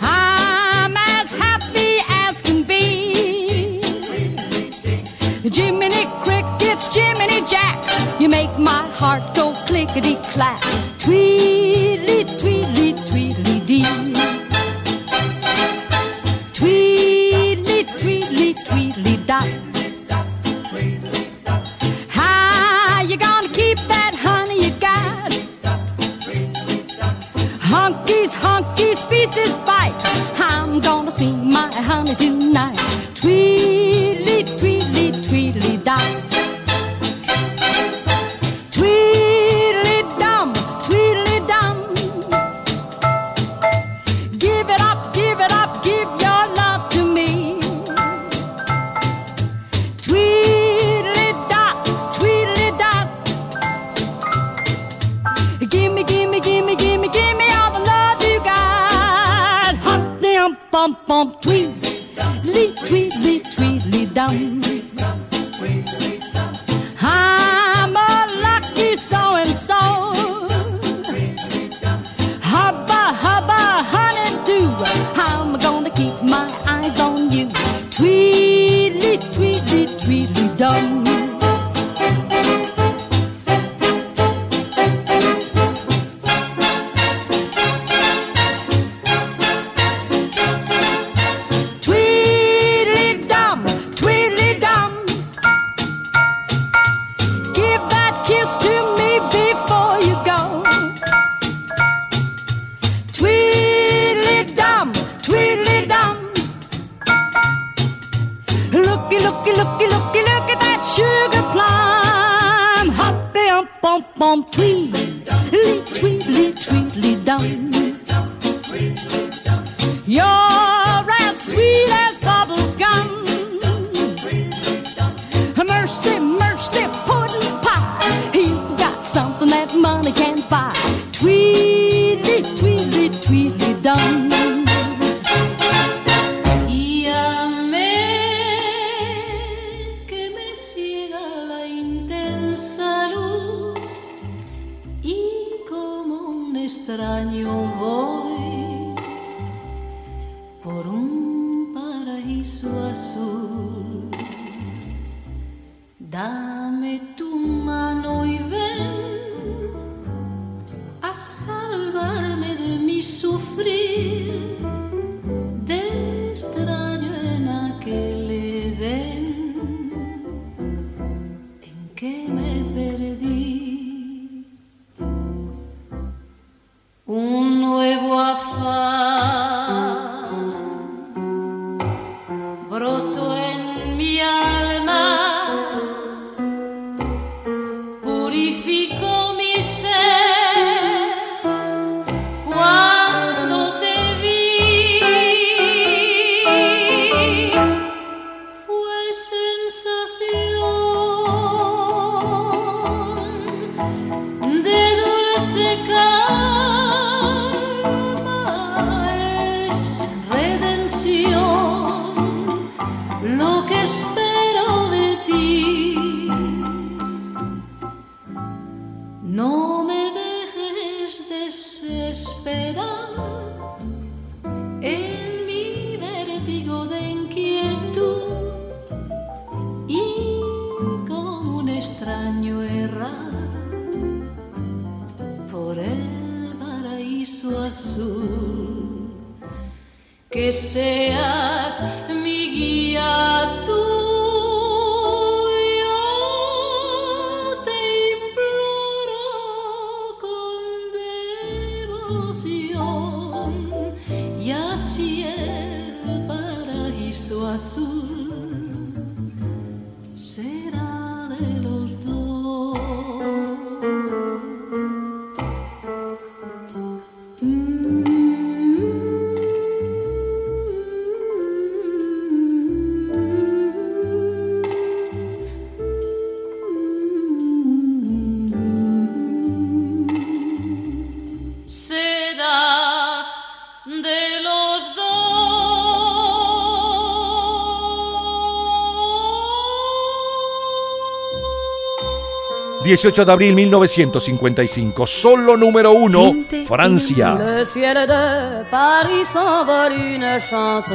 I'm as happy as can be. Jiminy Crickets, Jiminy Jack, you make my heart go clickety clack. Tweedly, tweedly, dot. How you gonna keep that honey you got? Honkies, honkies, pieces bite. I'm gonna see my honey tonight. Tweedly, damn bump bump tweedly, tweedly, tweedly dum. I'm a lucky so and so. Hubba, hubba, honey do. I'm gonna keep my eyes on you. Tweedly, tweedly, tweedly dum. Ump, ump, ump, tweedly, tweedly, tweedly dum. You're as sweet as bubble gum. Mercy, mercy, pudding pie. You got something that money can't buy. Tweedly, tweedly, tweedly dum. 18 de abril 1955. Solo número uno, Francia. Le ciel de Paris s'envole une chanson.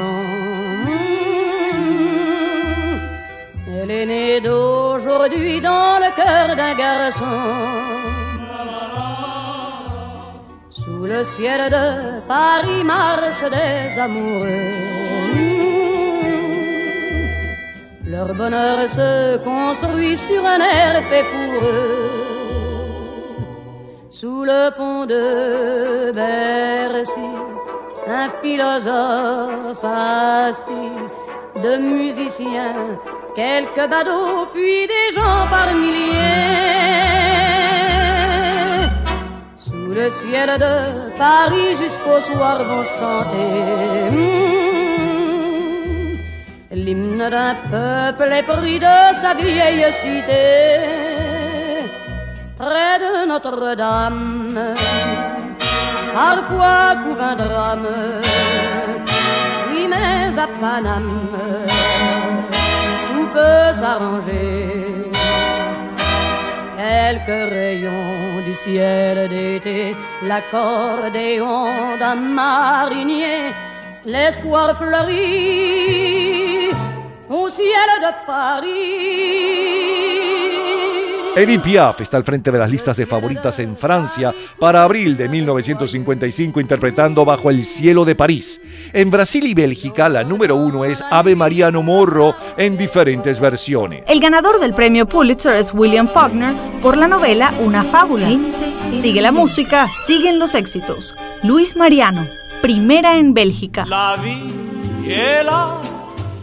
Elle est née d'aujourd'hui dans le cœur d'un garçon. Sous le ciel de Paris marchent des amoureux. Leur bonheur se construit sur un air fait pour eux. Sous le pont de Bercy, un philosophe assis, de musiciens, quelques badauds, puis des gens par milliers. Sous le ciel de Paris jusqu'au soir vont chanter. L'hymne d'un peuple épris de sa vieille cité près de Notre-Dame. Parfois couvre un drame, oui, mais à Paname, tout peut s'arranger. Quelques rayons du ciel d'été, l'accordéon d'un marinier, l'espoir fleurit au ciel de Paris. Edith Piaf está al frente de las listas de favoritas en Francia para abril de 1955 interpretando Bajo el cielo de París. En Brasil y Bélgica la número uno es Ave Mariano Morro en diferentes versiones. El ganador del premio Pulitzer es William Faulkner por la novela Una fábula. Sigue la música, siguen los éxitos. Luis Mariano, primera en Bélgica. La là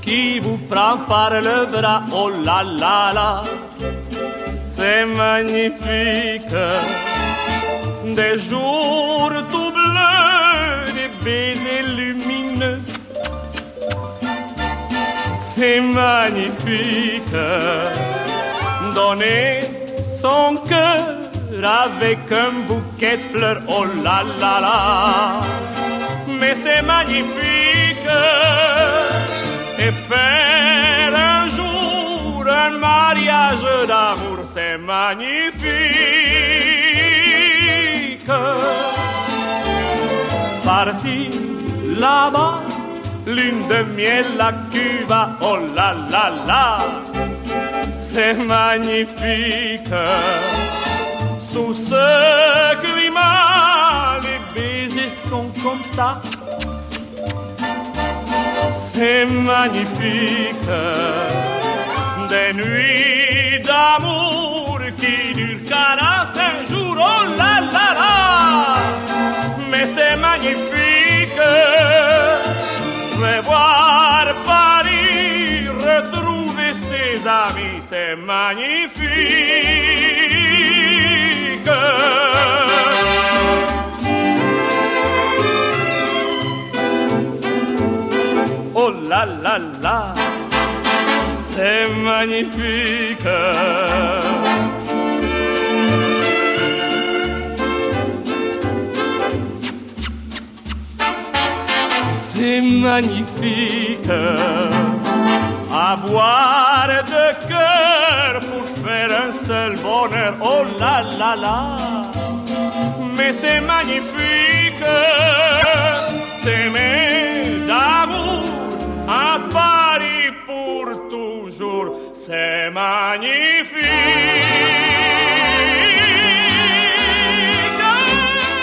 qui vous prend par le bras, oh là là là, c'est magnifique. Des jours tout bleus, des baisers lumineux, c'est magnifique. Donner son cœur avec un bouquet de fleurs, oh là là là, mais c'est magnifique. Et faire un jour un mariage d'amour, c'est magnifique. Parti là-bas, lune de miel à Cuba, oh là là là, c'est magnifique. Sous ce climat, les baisers sont comme ça. C'est magnifique. Des nuits d'amour qui durent 45 jours, oh là là là. Mais c'est magnifique. Je voir Paris, retrouver ses amis, c'est magnifique. Là là là, c'est magnifique. C'est magnifique. Avoir de cœur pour faire un seul bonheur. Oh là là là, mais c'est magnifique.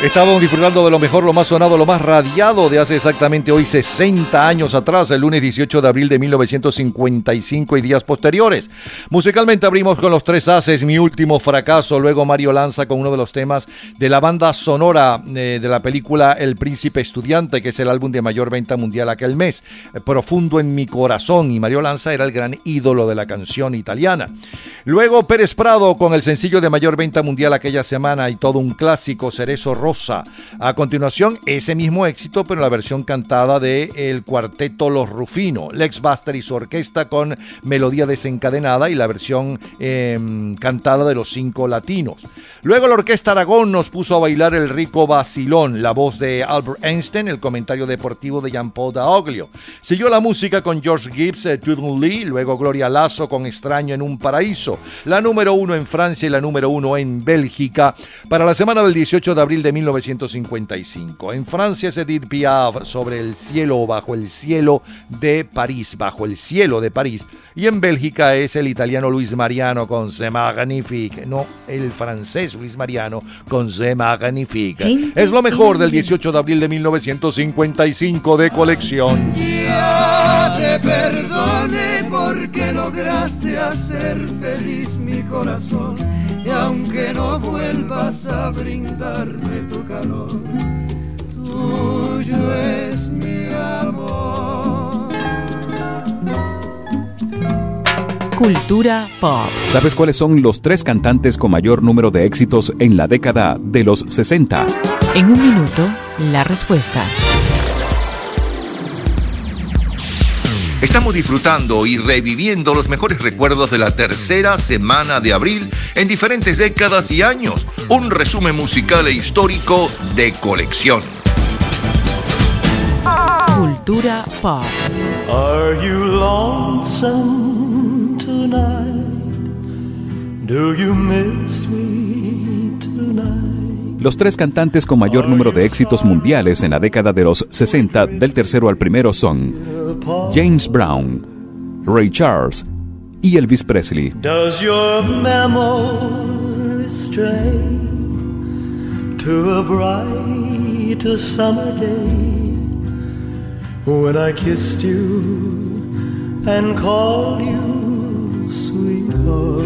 Estábamos disfrutando de lo mejor, lo más sonado, lo más radiado de hace exactamente hoy 60 años atrás, el lunes 18 de abril de 1955 y días posteriores. Musicalmente abrimos con los tres haces, mi último fracaso, luego Mario Lanza con uno de los temas de la banda sonora eh, de la película El Príncipe Estudiante, que es el álbum de mayor venta mundial aquel mes, eh, Profundo en mi corazón, y Mario Lanza era el gran ídolo de la canción italiana. Luego Pérez Prado con el sencillo de mayor venta mundial aquella semana y todo un clásico, Cerezo Rosa A continuación, ese mismo éxito, pero la versión cantada de el cuarteto Los Rufino, Lex Buster y su orquesta con melodía desencadenada y la versión eh, cantada de los cinco latinos. Luego la orquesta Aragón nos puso a bailar el rico vacilón, la voz de Albert Einstein, el comentario deportivo de Jean-Paul Daoglio. Siguió la música con George Gibbs, eh, Tudor Lee, luego Gloria Lasso con Extraño en un Paraíso, la número uno en Francia y la número uno en Bélgica para la semana del 18 de abril de 1955. En Francia es Edith Piaf sobre el cielo o bajo el cielo de París, bajo el cielo de París. Y en Bélgica es el italiano Luis Mariano con C'est Magnifique, no el francés Luis Mariano con C'est Magnifique. Es lo mejor del 18 de abril de 1955 de colección. Ya te perdone porque lograste hacer feliz mi corazón. Y aunque no vuelvas a brindarme tu calor, tuyo es mi amor. Cultura pop. ¿Sabes cuáles son los tres cantantes con mayor número de éxitos en la década de los 60? En un minuto, la respuesta. Estamos disfrutando y reviviendo los mejores recuerdos de la tercera semana de abril en diferentes décadas y años. Un resumen musical e histórico de colección. Cultura pop. Are you lonesome tonight? Do you miss me tonight? Los tres cantantes con mayor número de éxitos mundiales en la década de los 60 del tercero al primero son James Brown, Ray Charles y Elvis Presley. Does your memory stray to a bright summer day when I kissed you and called you sweetheart?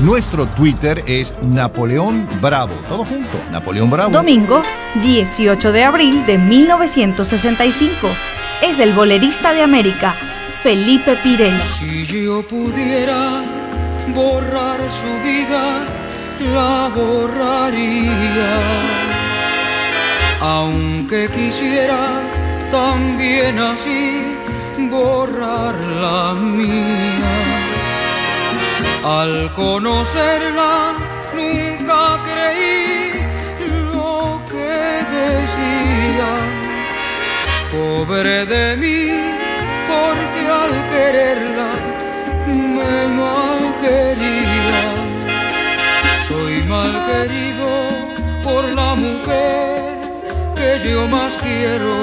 Nuestro Twitter es Napoleón Bravo. Todo junto, Napoleón Bravo. Domingo, 18 de abril de 1965. Es el bolerista de América, Felipe Pirela. Si yo pudiera borrar su vida, la borraría. Aunque quisiera también así borrar la mía. Al conocerla nunca creí lo que decía. Pobre de mí, porque al quererla me mal quería. Soy mal querido por la mujer que yo más quiero.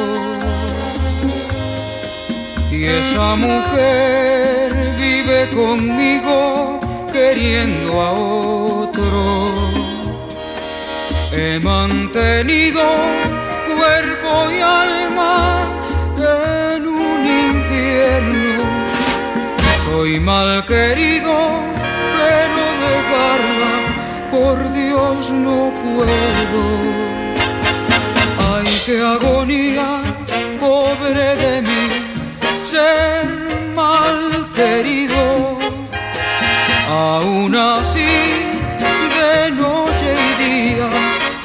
Y esa mujer vive conmigo queriendo a otro. He mantenido cuerpo y alma en un infierno. Soy mal querido, pero dejarla por Dios no puedo. Ay, qué agonía, pobre de mí, ser mal querido. Aún así, de noche y día,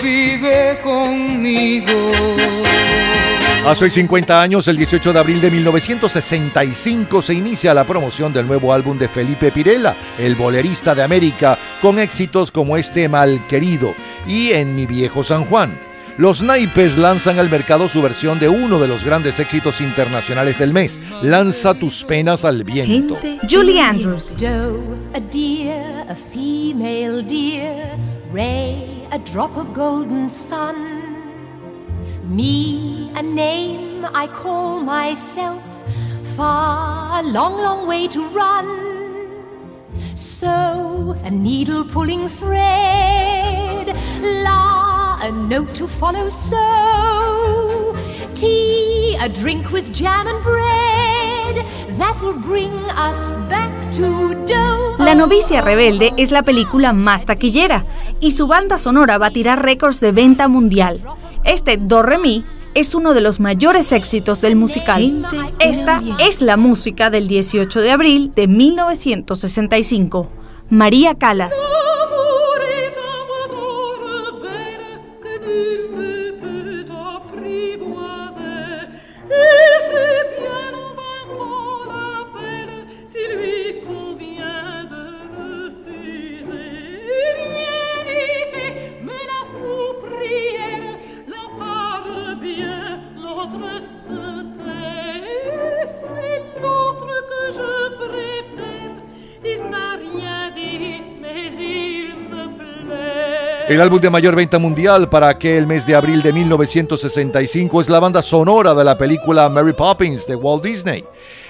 vive conmigo. Hace hoy 50 años, el 18 de abril de 1965, se inicia la promoción del nuevo álbum de Felipe Pirela, el bolerista de América, con éxitos como este Malquerido y En mi viejo San Juan. Los naipes lanzan al mercado su versión de uno de los grandes éxitos internacionales del mes, Lanza tus penas al viento. Julie Andrews. Joe, a deer, a female deer. Ray, a drop of golden sun. Me, a name I call myself. Far, a long, long way to run. So, a needle pulling thread. La, a note to follow. So, tea, a drink with jam and bread. that will bring us back to dough. La novicia rebelde es la película más taquillera y su banda sonora va a tirar récords de venta mundial. Este Do Re Mi es uno de los mayores éxitos del musical. Esta es la música del 18 de abril de 1965. María Calas. El álbum de mayor venta mundial para aquel mes de abril de 1965 es la banda sonora de la película Mary Poppins de Walt Disney.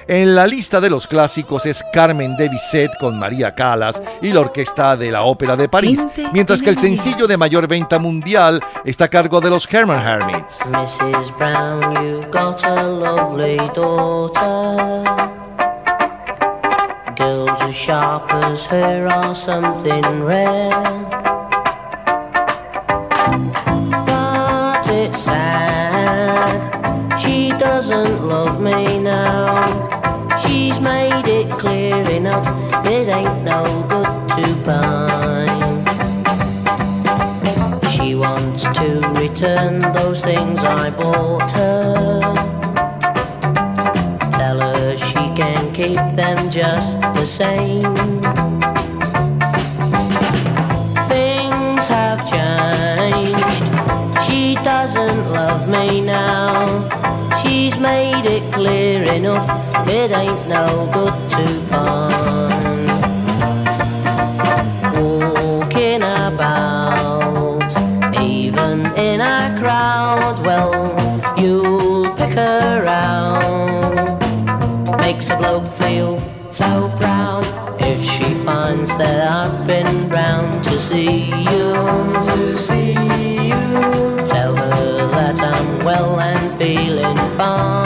En la lista de los clásicos es Carmen de Bizet con María Calas y la orquesta de la Ópera de París, mientras que el sencillo de mayor venta mundial está a cargo de los Herman Hermits. Mrs. Brown, you've got a lovely daughter. Girls as sharp as her are something rare. Doesn't love me now. She's made it clear enough, it ain't no good to pine. She wants to return those things I bought her. Tell her she can keep them just the same. Made it clear enough. It ain't no good to pine. Walking about, even in a crowd. Well, you'll pick her out. Makes a bloke feel so proud if she finds that I've been round to see you. To see you. Tell her that I'm well and feeling fine.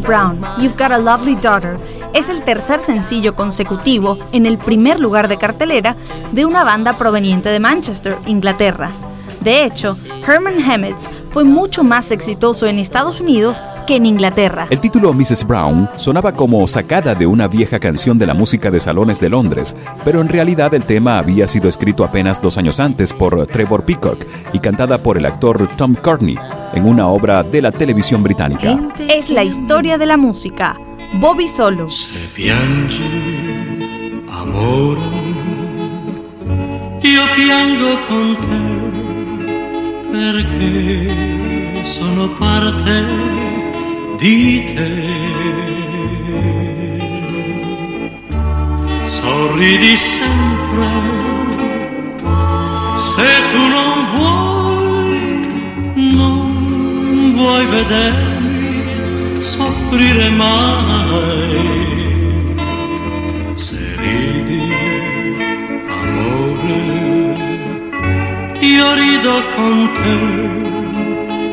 Brown, You've Got a Lovely Daughter es el tercer sencillo consecutivo en el primer lugar de cartelera de una banda proveniente de Manchester, Inglaterra. De hecho, Herman Hemmets fue mucho más exitoso en Estados Unidos que en Inglaterra. El título Mrs. Brown sonaba como sacada de una vieja canción de la música de salones de Londres, pero en realidad el tema había sido escrito apenas dos años antes por Trevor Peacock y cantada por el actor Tom Courtney en una obra de la televisión británica. Es la historia de la música. Bobby Solo. amore, io piango con te perché sono parte di te. Sorridi sempre se tu non vuoi, non vuoi vedermi soffrire mai. Se ridi, amore, io rido con te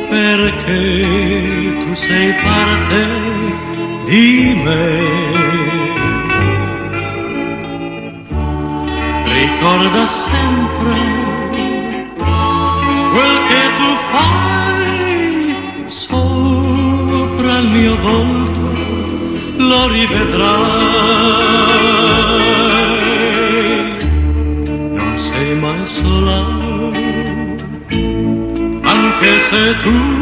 perché tu sei parte di me. Ricorda sempre quel che tu fai sopra il mio volto, lo rivedrai. Anche se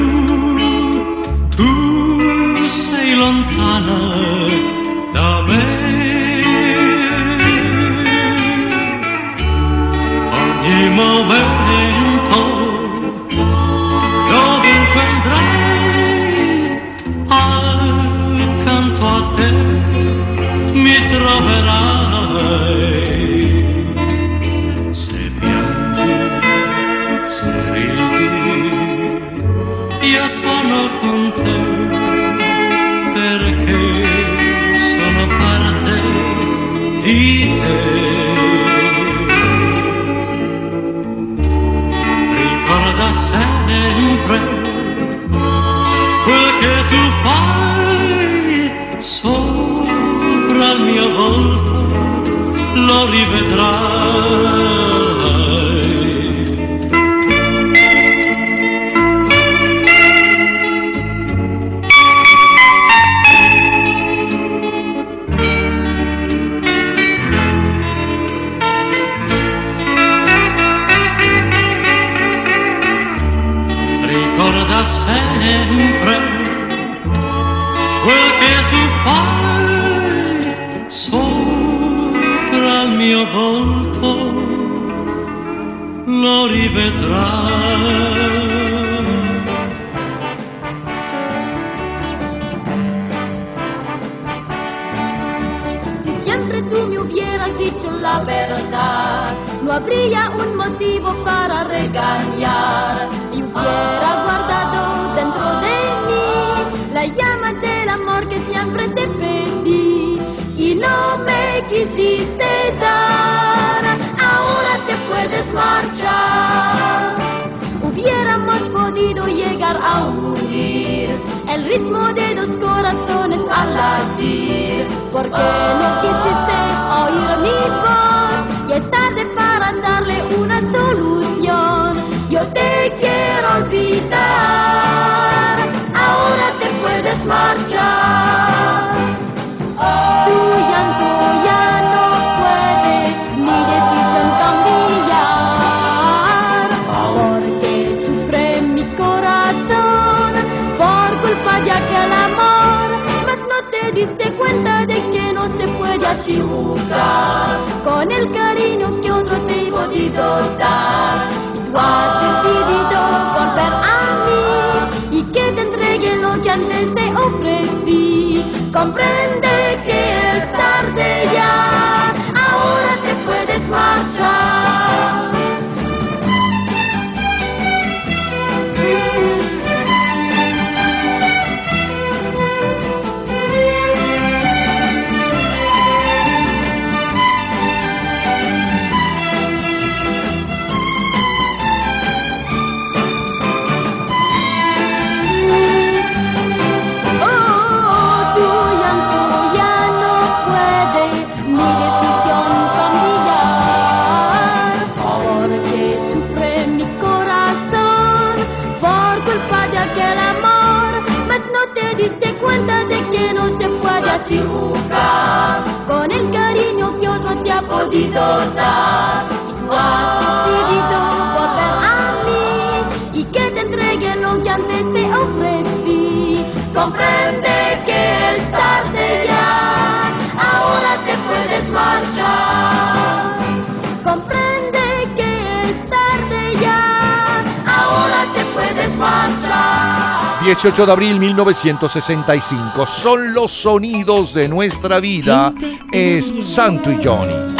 18 de abril 1965. Son los sonidos de nuestra vida. Es Santo y Johnny.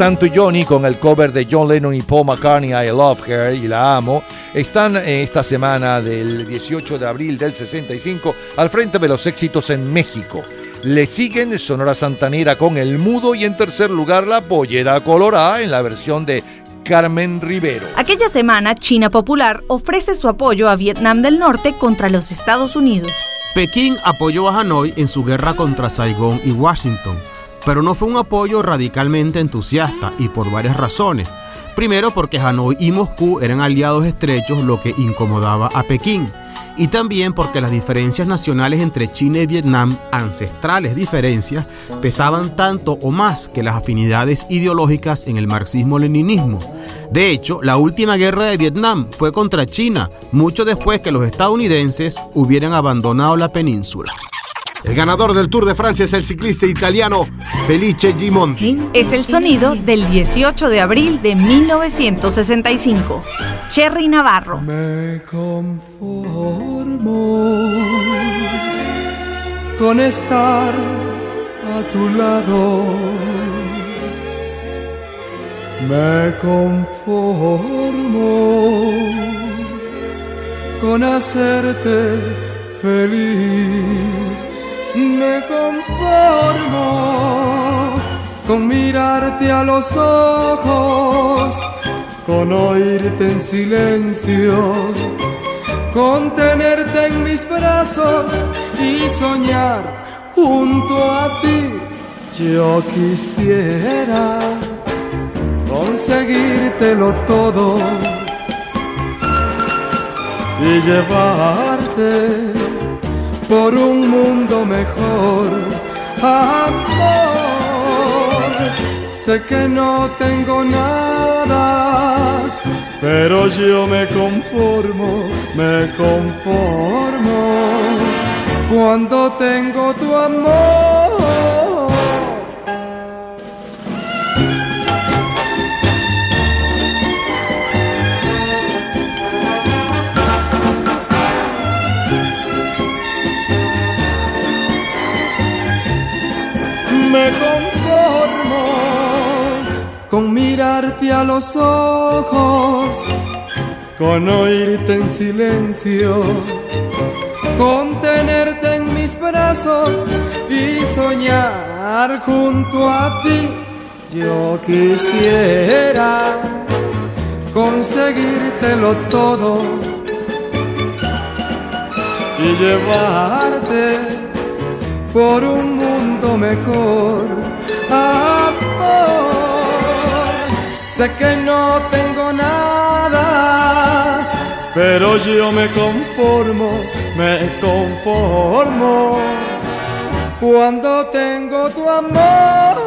Santo Johnny con el cover de John Lennon y Paul McCartney, I Love Her y la amo, están eh, esta semana del 18 de abril del 65 al frente de los éxitos en México. Le siguen Sonora Santanera con El Mudo y en tercer lugar La Pollera Colorada en la versión de Carmen Rivero. Aquella semana, China Popular ofrece su apoyo a Vietnam del Norte contra los Estados Unidos. Pekín apoyó a Hanoi en su guerra contra Saigón y Washington pero no fue un apoyo radicalmente entusiasta y por varias razones. Primero porque Hanoi y Moscú eran aliados estrechos, lo que incomodaba a Pekín. Y también porque las diferencias nacionales entre China y Vietnam, ancestrales diferencias, pesaban tanto o más que las afinidades ideológicas en el marxismo-leninismo. De hecho, la última guerra de Vietnam fue contra China, mucho después que los estadounidenses hubieran abandonado la península. El ganador del Tour de Francia es el ciclista italiano Felice Gimonti. Es el sonido del 18 de abril de 1965. Cherry Navarro. Me conformo con estar a tu lado. Me conformo con hacerte feliz. Me conformo con mirarte a los ojos, con oírte en silencio, con tenerte en mis brazos y soñar junto a ti. Yo quisiera conseguírtelo todo y llevarte por un mundo mejor. Amor, sé que no tengo nada, pero yo me conformo, me conformo cuando tengo tu amor. Me conformo con mirarte a los ojos, con oírte en silencio, con tenerte en mis brazos y soñar junto a ti. Yo quisiera conseguírtelo todo y llevarte por un mundo mejor. Amor, sé que no tengo nada, pero yo me conformo, me conformo cuando tengo tu amor.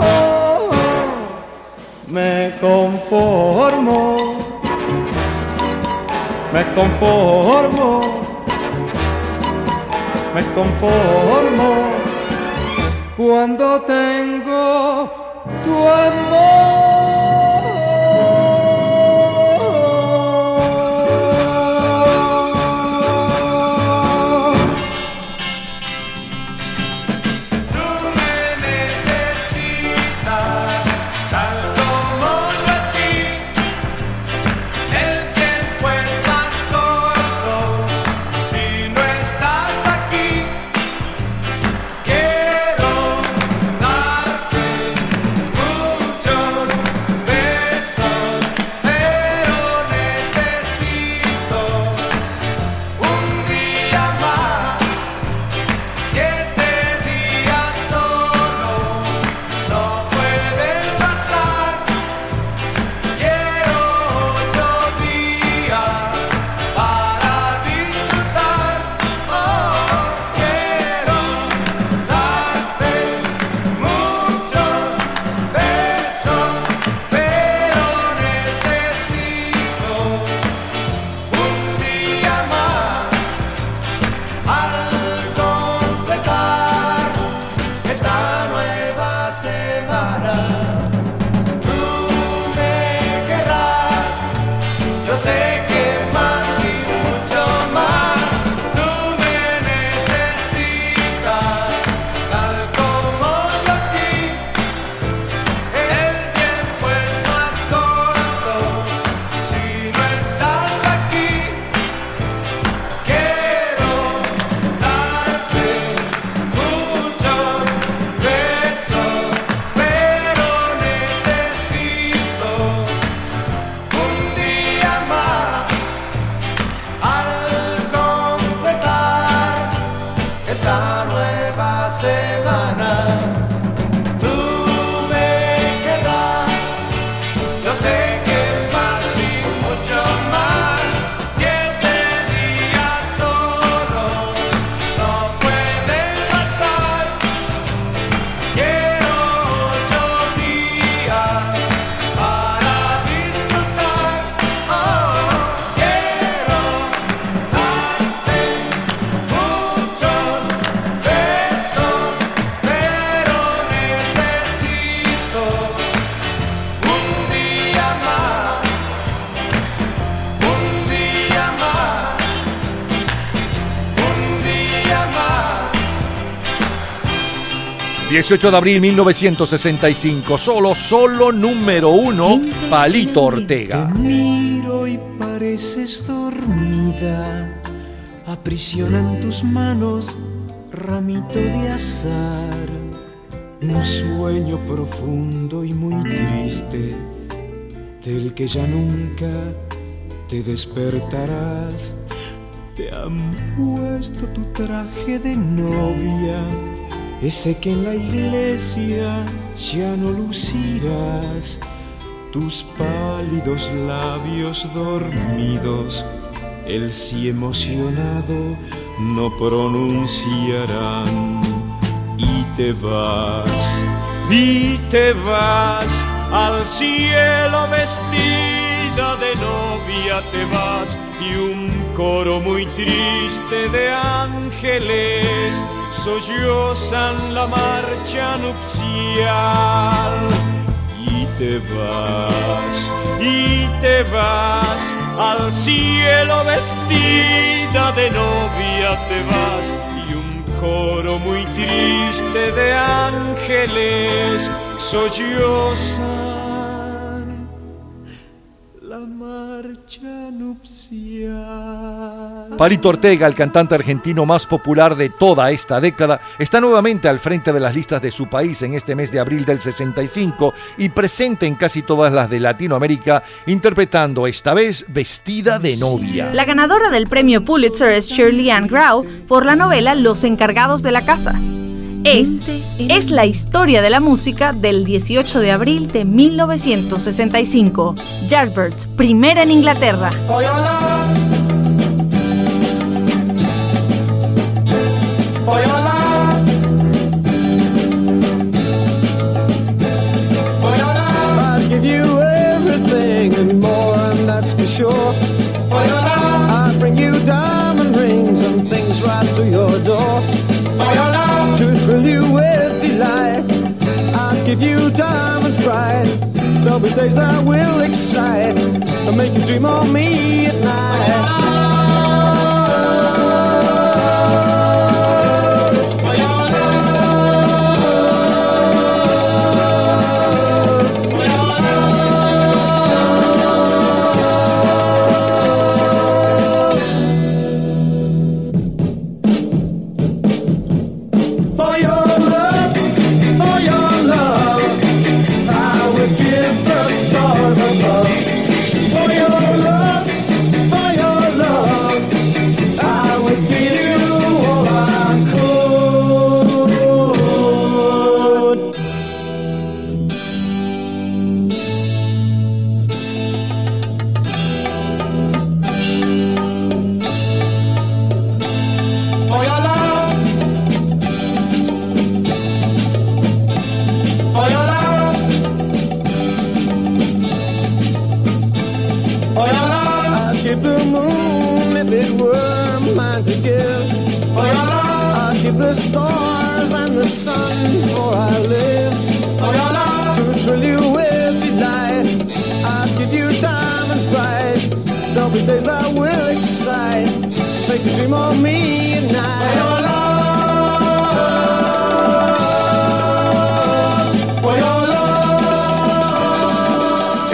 Me conformo, me conformo, me conformo cuando tengo tu amor. 18 de abril 1965, solo, solo número uno, Palito Ortega. miro y pareces dormida. Aprisionan tus manos, ramito de azar. Un sueño profundo y muy triste, del que ya nunca te despertarás. Te han puesto tu traje de novia, ese que en la iglesia ya no lucirás tus pálidos labios dormidos, el sí emocionado no pronunciarán. Y te vas, y te vas al cielo vestida de novia, te vas y un coro muy triste de ángeles sollozan la marcha nupcial y te vas, y te vas al cielo vestida de novia, te vas y un coro muy triste de ángeles sollozan la marcha nupcial. Palito Ortega, el cantante argentino más popular de toda esta década, está nuevamente al frente de las listas de su país en este mes de abril del 65 y presente en casi todas las de Latinoamérica, interpretando esta vez Vestida de novia. La ganadora del premio Pulitzer es Shirley Ann Grau por la novela Los encargados de la casa. Este es la historia de la música del 18 de abril de 1965. Yardbirds, primera en Inglaterra. I'll give you everything and more, and that's for sure. For your love. I'll bring you diamond rings and things right to your door. For your love. To thrill you with delight, I'll give you diamonds bright. There'll be days that will excite and make you dream of me at night.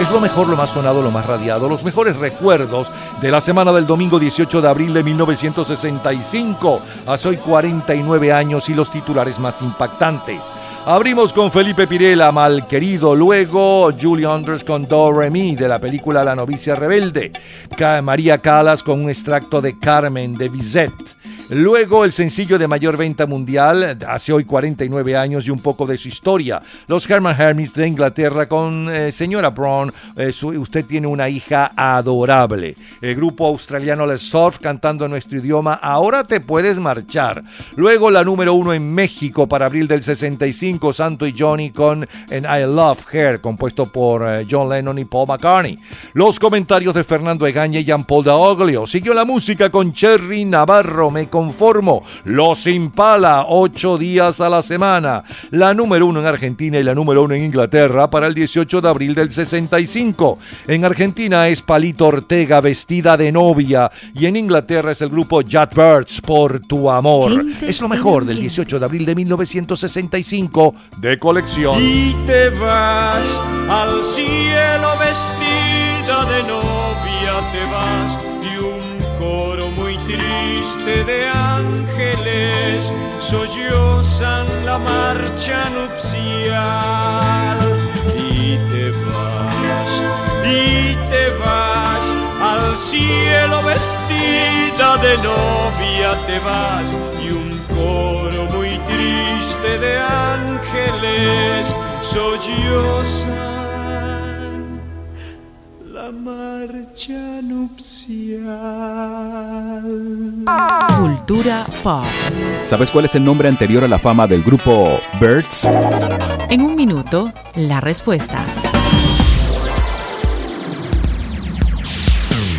Es lo mejor, lo más sonado, lo más radiado, los mejores recuerdos de la semana del domingo 18 de abril de 1965. Hace hoy 49 años y los titulares más impactantes. Abrimos con Felipe Pirela, mal querido. Luego Julie Andrews con Do Re Mi de la película La novicia rebelde. María Calas con un extracto de Carmen de Bizet. Luego el sencillo de mayor venta mundial, hace hoy 49 años y un poco de su historia. Los Herman Hermits de Inglaterra con eh, Señora Brown, eh, su- usted tiene una hija adorable. El grupo australiano Les Surf cantando en nuestro idioma, ahora te puedes marchar. Luego la número uno en México para abril del 65, Santo y Johnny con en I Love Her, compuesto por eh, John Lennon y Paul McCartney. Los comentarios de Fernando Egaña y Jean Paul Daoglio. Siguió la música con Cherry Navarro, me conformo. Los Impala, ocho días a la semana. La número uno en Argentina y la número uno en Inglaterra para el 18 de abril del 65. En Argentina es Palito Ortega vestida de novia y en Inglaterra es el grupo Birds por tu amor. Es lo mejor del 18 de abril de 1965 de colección. Y te vas al cielo vestida de novia, de ángeles sollozan la marcha nupcial. Y te vas, y te vas al cielo vestida de novia, te vas y un coro muy triste de ángeles sollozan la marcha nupcial. Cultura pop. ¿Sabes cuál es el nombre anterior a la fama del grupo Birds? En un minuto, la respuesta.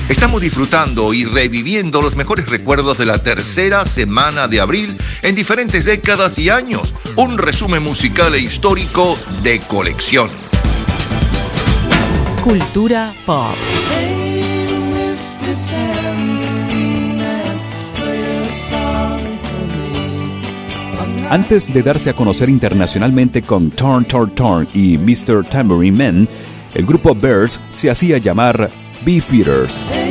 Estamos disfrutando y reviviendo los mejores recuerdos de la tercera semana de abril en diferentes décadas y años. Un resumen musical e histórico de colección. Cultura pop. Antes de darse a conocer internacionalmente con Torn Torn Torn y Mr. Tambourine Man, el grupo Birds se hacía llamar Beefeaters.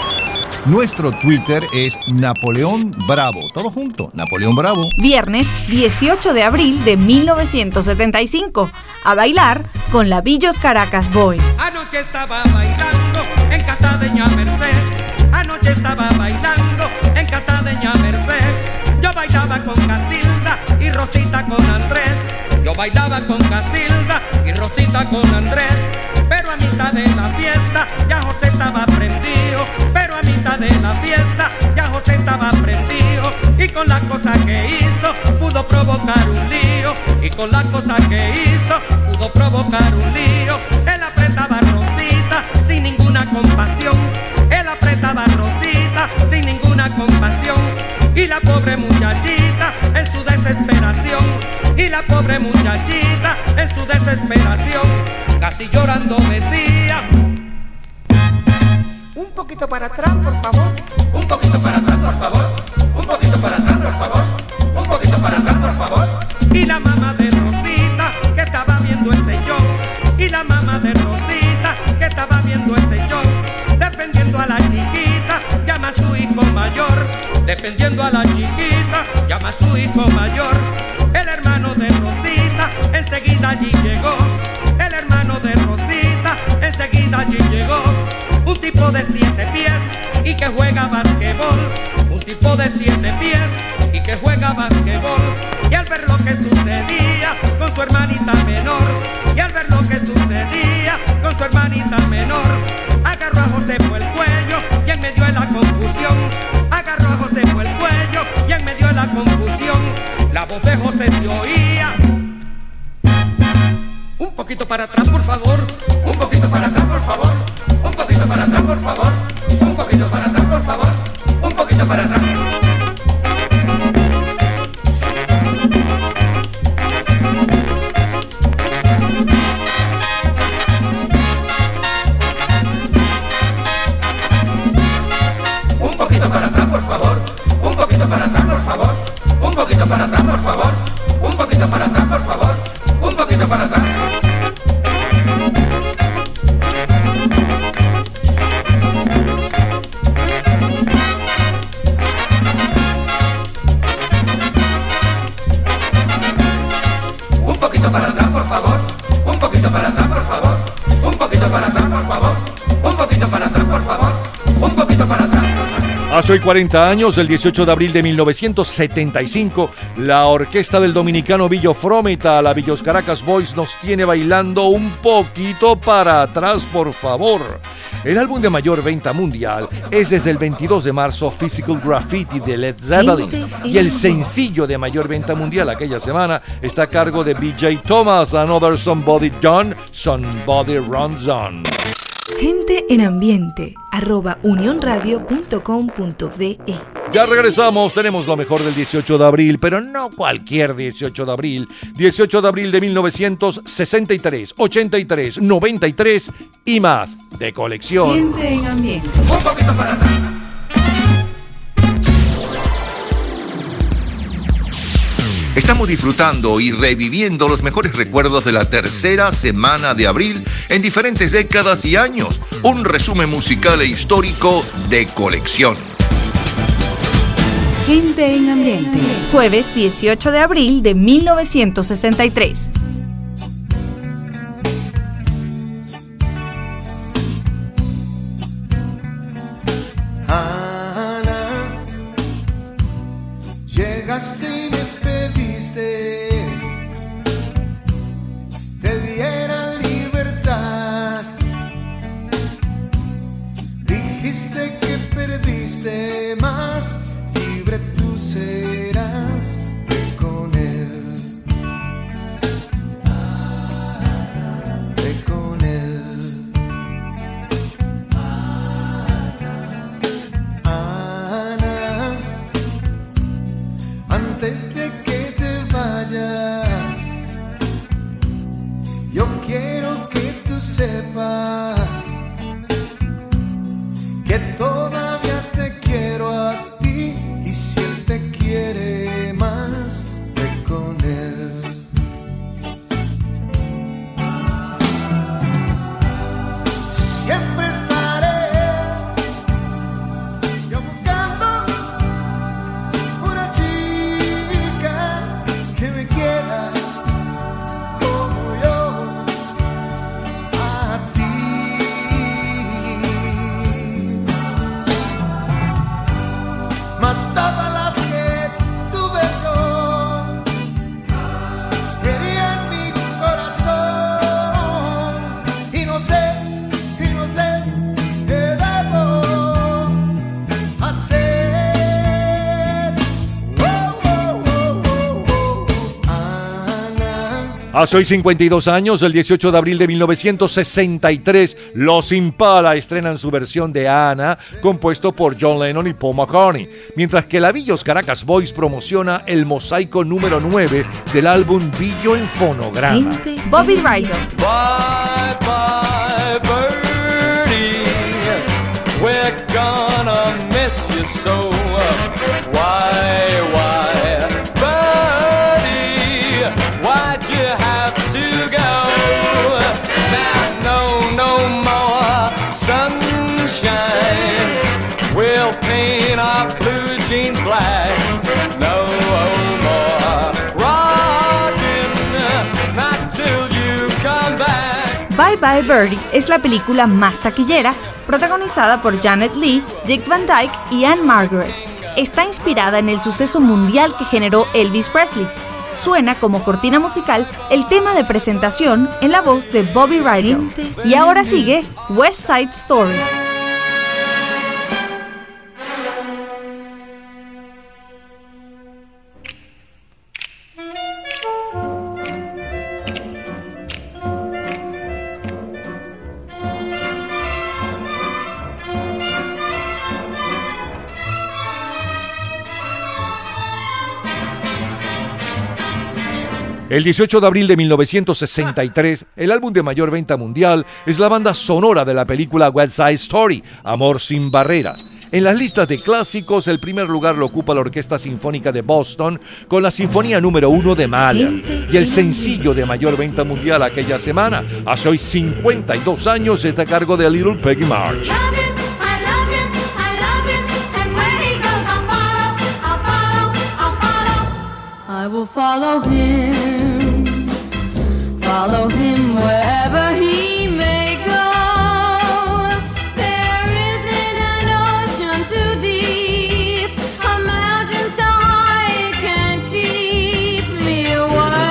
Nuestro Twitter es Napoleón Bravo. Todo junto, Napoleón Bravo. Viernes 18 de abril de 1975. A bailar con la Villos Caracas Boys. Anoche estaba bailando en casa de ña Merced. Anoche estaba bailando en casa de ña Merced. Yo bailaba con Casilda y Rosita con Andrés. Yo bailaba con Casilda y Rosita con Andrés. Pero a mitad de la fiesta ya José estaba prendido. Mitad de la fiesta ya José estaba prendido. Y con la cosa que hizo pudo provocar un lío. Y con la cosa que hizo pudo provocar un lío. Él apretaba Rosita sin ninguna compasión. Él apretaba Rosita sin ninguna compasión. Y la pobre muchachita en su desesperación. Y la pobre muchachita en su desesperación. Casi llorando decía. Un poquito para atrás, por favor. Un poquito para atrás, por favor. Un poquito para atrás, por favor. Un poquito para atrás, por favor. Y la mamá de Rosita que estaba viendo ese show. Y la mamá de Rosita que estaba viendo ese show. Defendiendo a la chiquita, llama a su hijo mayor. Defendiendo a la chiquita, llama a su hijo mayor. El hermano de Rosita enseguida allí llegó. El hermano de Rosita enseguida allí llegó. Un tipo de siete pies y que juega basquetbol. Un tipo de siete pies y que juega basquetbol. Y al ver lo que sucedía con su hermanita menor, y al ver lo que sucedía con su hermanita menor, agarró a José por el cuello y en medio de la confusión, agarró a José por el cuello y en medio de la confusión, la voz de José se oía. Un poquito para atrás, por favor. Un poquito para atrás, por favor. Por favor. Hoy 40 años, el 18 de abril de 1975, la orquesta del dominicano Villo Frometa, la Villos Caracas Boys, nos tiene bailando un poquito para atrás, por favor. El álbum de mayor venta mundial es desde el 22 de marzo Physical Graffiti de Led Zeppelin y el sencillo de mayor venta mundial aquella semana está a cargo de BJ Thomas, Another Somebody Done, Somebody Runs On. En ambiente, arroba unionradio.com.de. Ya regresamos, tenemos lo mejor del 18 de abril, pero no cualquier 18 de abril. 18 de abril de 1963, 83, 93 y más de colección. Gente en ambiente. Un poquito para atrás. Estamos disfrutando y reviviendo los mejores recuerdos de la tercera semana de abril en diferentes décadas y años. Un resumen musical e histórico de colección. Gente en ambiente. Jueves 18 de abril de 1963. Hace hoy 52 años, el 18 de abril de 1963, Los Impala estrenan su versión de Ana, compuesto por John Lennon y Paul McCartney, mientras que la Villos Caracas Boys promociona el mosaico número 9 del álbum Billo en Fonograma. Bobby Ryder. Bye bye, birdie. We're gonna miss you so. Why, why, Bye Birdie es la película más taquillera, protagonizada por Janet Leigh, Dick Van Dyke y Anne Margaret. Está inspirada en el suceso mundial que generó Elvis Presley. Suena como cortina musical el tema de presentación en la voz de Bobby Ryder. Y ahora sigue West Side Story. El 18 de abril de 1963, el álbum de mayor venta mundial es la banda sonora de la película West Side Story, Amor sin barreras. En las listas de clásicos, el primer lugar lo ocupa la Orquesta Sinfónica de Boston con la Sinfonía número 1 de Mahler. Y el sencillo de mayor venta mundial aquella semana, hace hoy 52 años, está a cargo de Little Peggy March. I will follow him, follow him wherever he may go. There isn't an ocean too deep, a mountain so high it can't keep me away.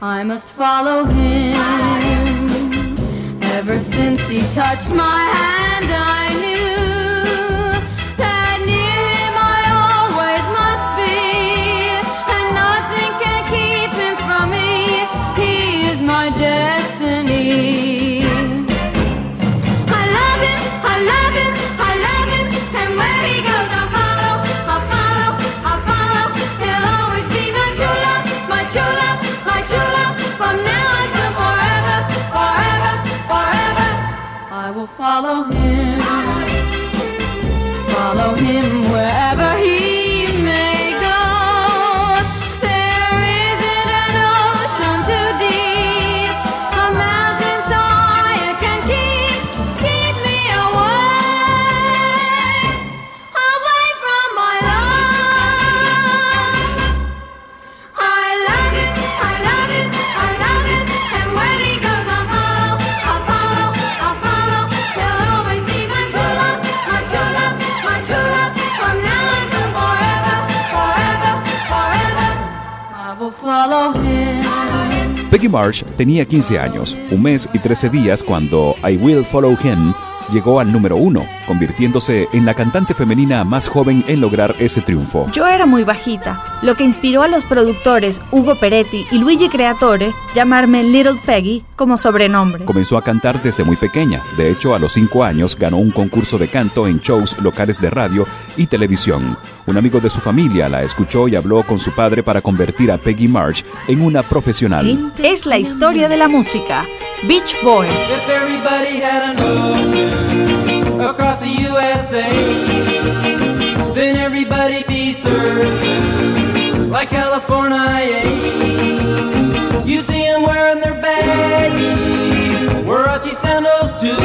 I must follow him. Ever since he touched my hand, I follow Peggy March tenía 15 años, un mes y 13 días cuando I Will Follow Him llegó al número uno, convirtiéndose en la cantante femenina más joven en lograr ese triunfo. Yo era muy bajita, lo que inspiró a los productores Hugo Peretti y Luigi Creatore llamarme Little Peggy como sobrenombre. Comenzó a cantar desde muy pequeña, de hecho a los 5 años ganó un concurso de canto en shows locales de radio y televisión. Un amigo de su familia la escuchó y habló con su padre para convertir a Peggy March en una profesional. Es la historia de la música. Beach Boys. If everybody had the USA, then everybody be served like California. You'd see them wearing their baggies, Warachi sandals too,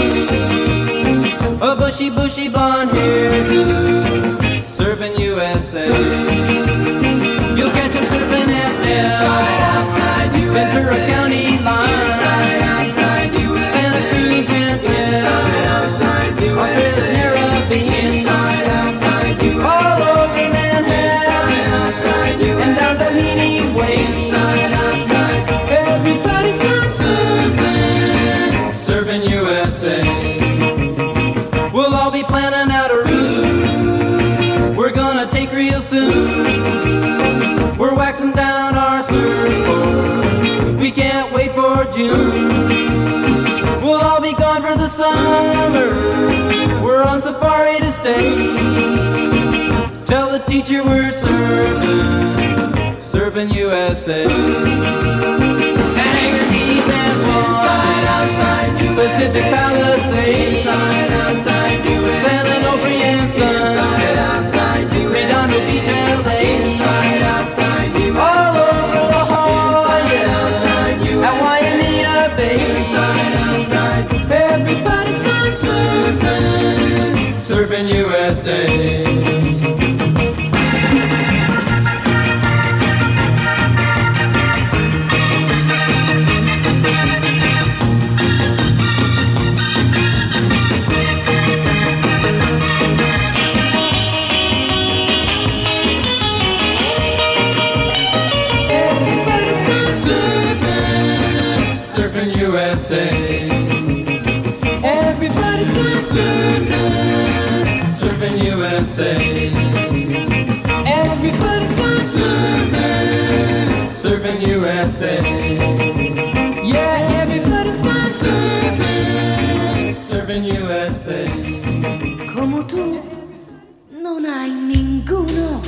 a bushy, bushy blonde hairdo, serving USA. You'll catch them surfing at Nell, Ventura County We're waxing down our surfboard. We can't wait for June. We'll all be gone for the summer. We're on safari to stay. Tell the teacher we're surfing, surfing USA. Hangar Keys and Inside, outside Pacific Palisades. Inside, surfing. Surfing USA. USA. Everybody's gone surfing, surfing USA. Yeah, everybody's gone surfing, surfing USA. Como tú, non hay ninguno.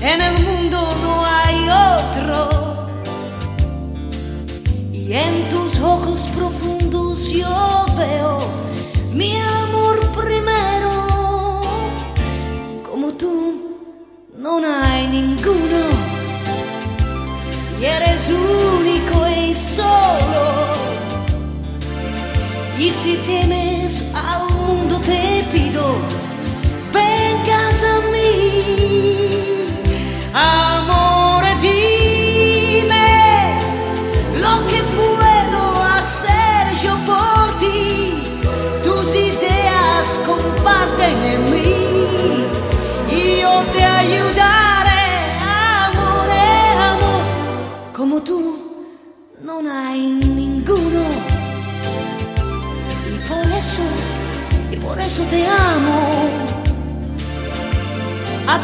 En el mundo no hay otro. Y en tus ojos profundos yo eres único y solo. Y si temes al mundo te pido, vengas a mí.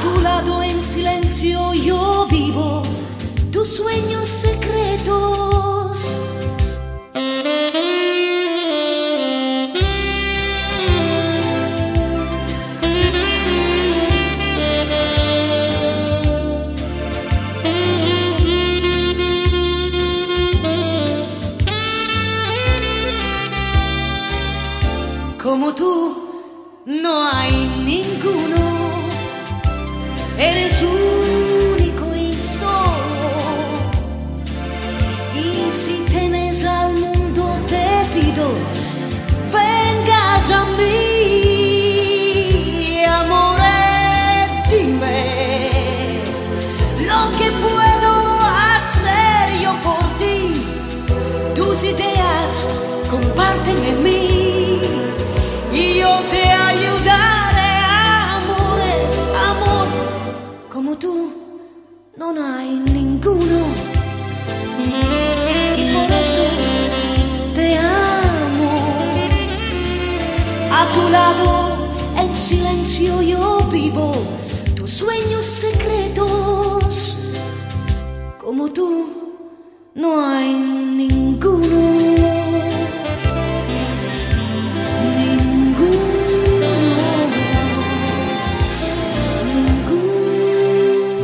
Tu lado en silencio yo vivo tus sueños secretos.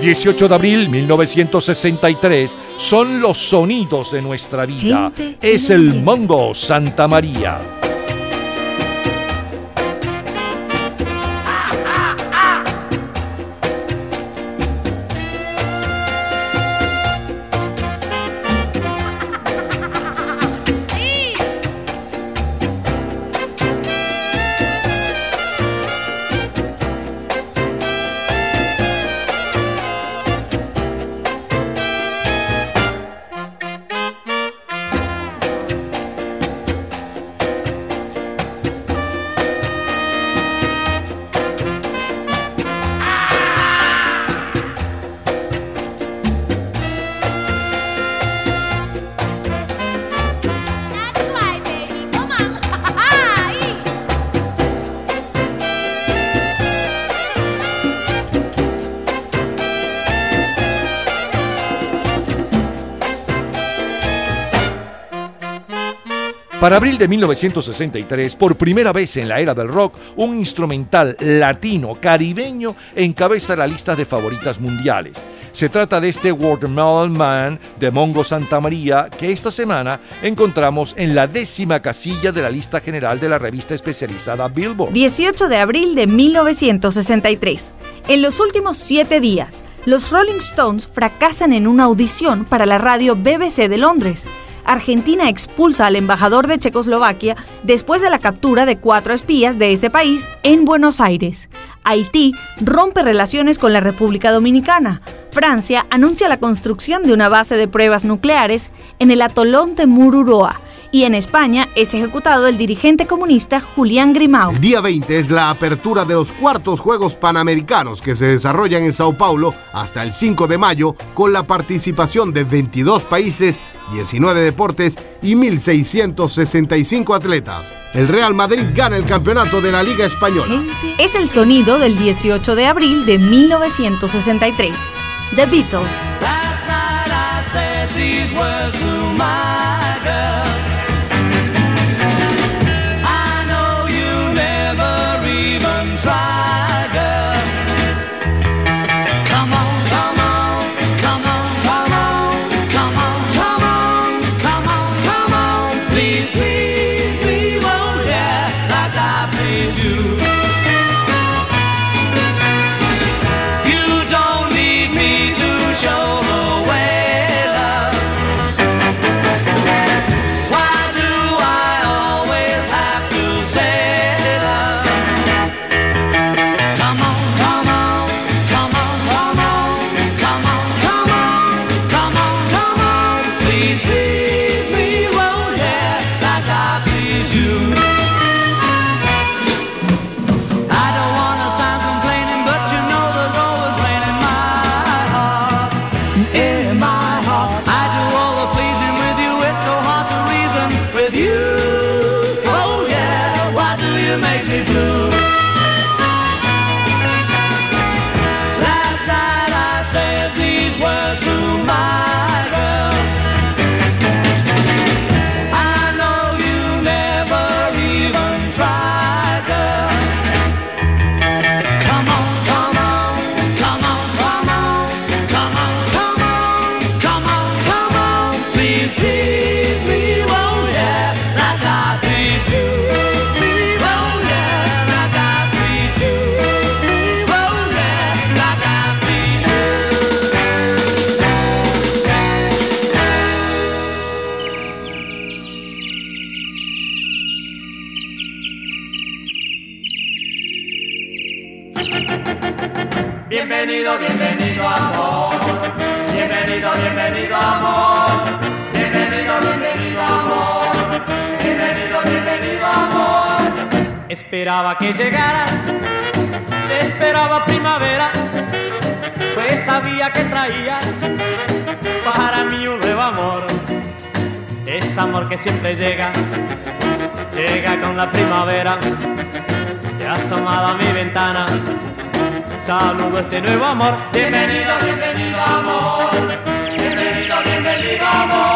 18 de abril 1963 son los sonidos de nuestra vida. Gente es el Mongo Santa María. Para abril de 1963, por primera vez en la era del rock, un instrumental latino caribeño encabeza la lista de favoritas mundiales. Se trata de este Watermelon Man de Mongo Santa María que esta semana encontramos en la décima casilla de la lista general de la revista especializada Billboard. 18 de abril de 1963. En los últimos siete días, los Rolling Stones fracasan en una audición para la radio BBC de Londres. Argentina expulsa al embajador de Checoslovaquia después de la captura de cuatro espías de ese país en Buenos Aires. Haití rompe relaciones con la República Dominicana. Francia anuncia la construcción de una base de pruebas nucleares en el atolón de Mururoa. Y en España es ejecutado el dirigente comunista Julián Grimau. El día 20 es la apertura de los cuartos Juegos Panamericanos que se desarrollan en Sao Paulo hasta el 5 de mayo con la participación de 22 países, 19 deportes y 1.665 atletas. El Real Madrid gana el campeonato de la Liga Española. Es el sonido del 18 de abril de 1963. The Beatles. Esperaba que llegaras, te esperaba primavera, pues sabía que traías para mí un nuevo amor. Es amor que siempre llega, llega con la primavera, te asomado a mi ventana. Saludo este nuevo amor. Bienvenido, bienvenido amor. Bienvenido, bienvenido amor.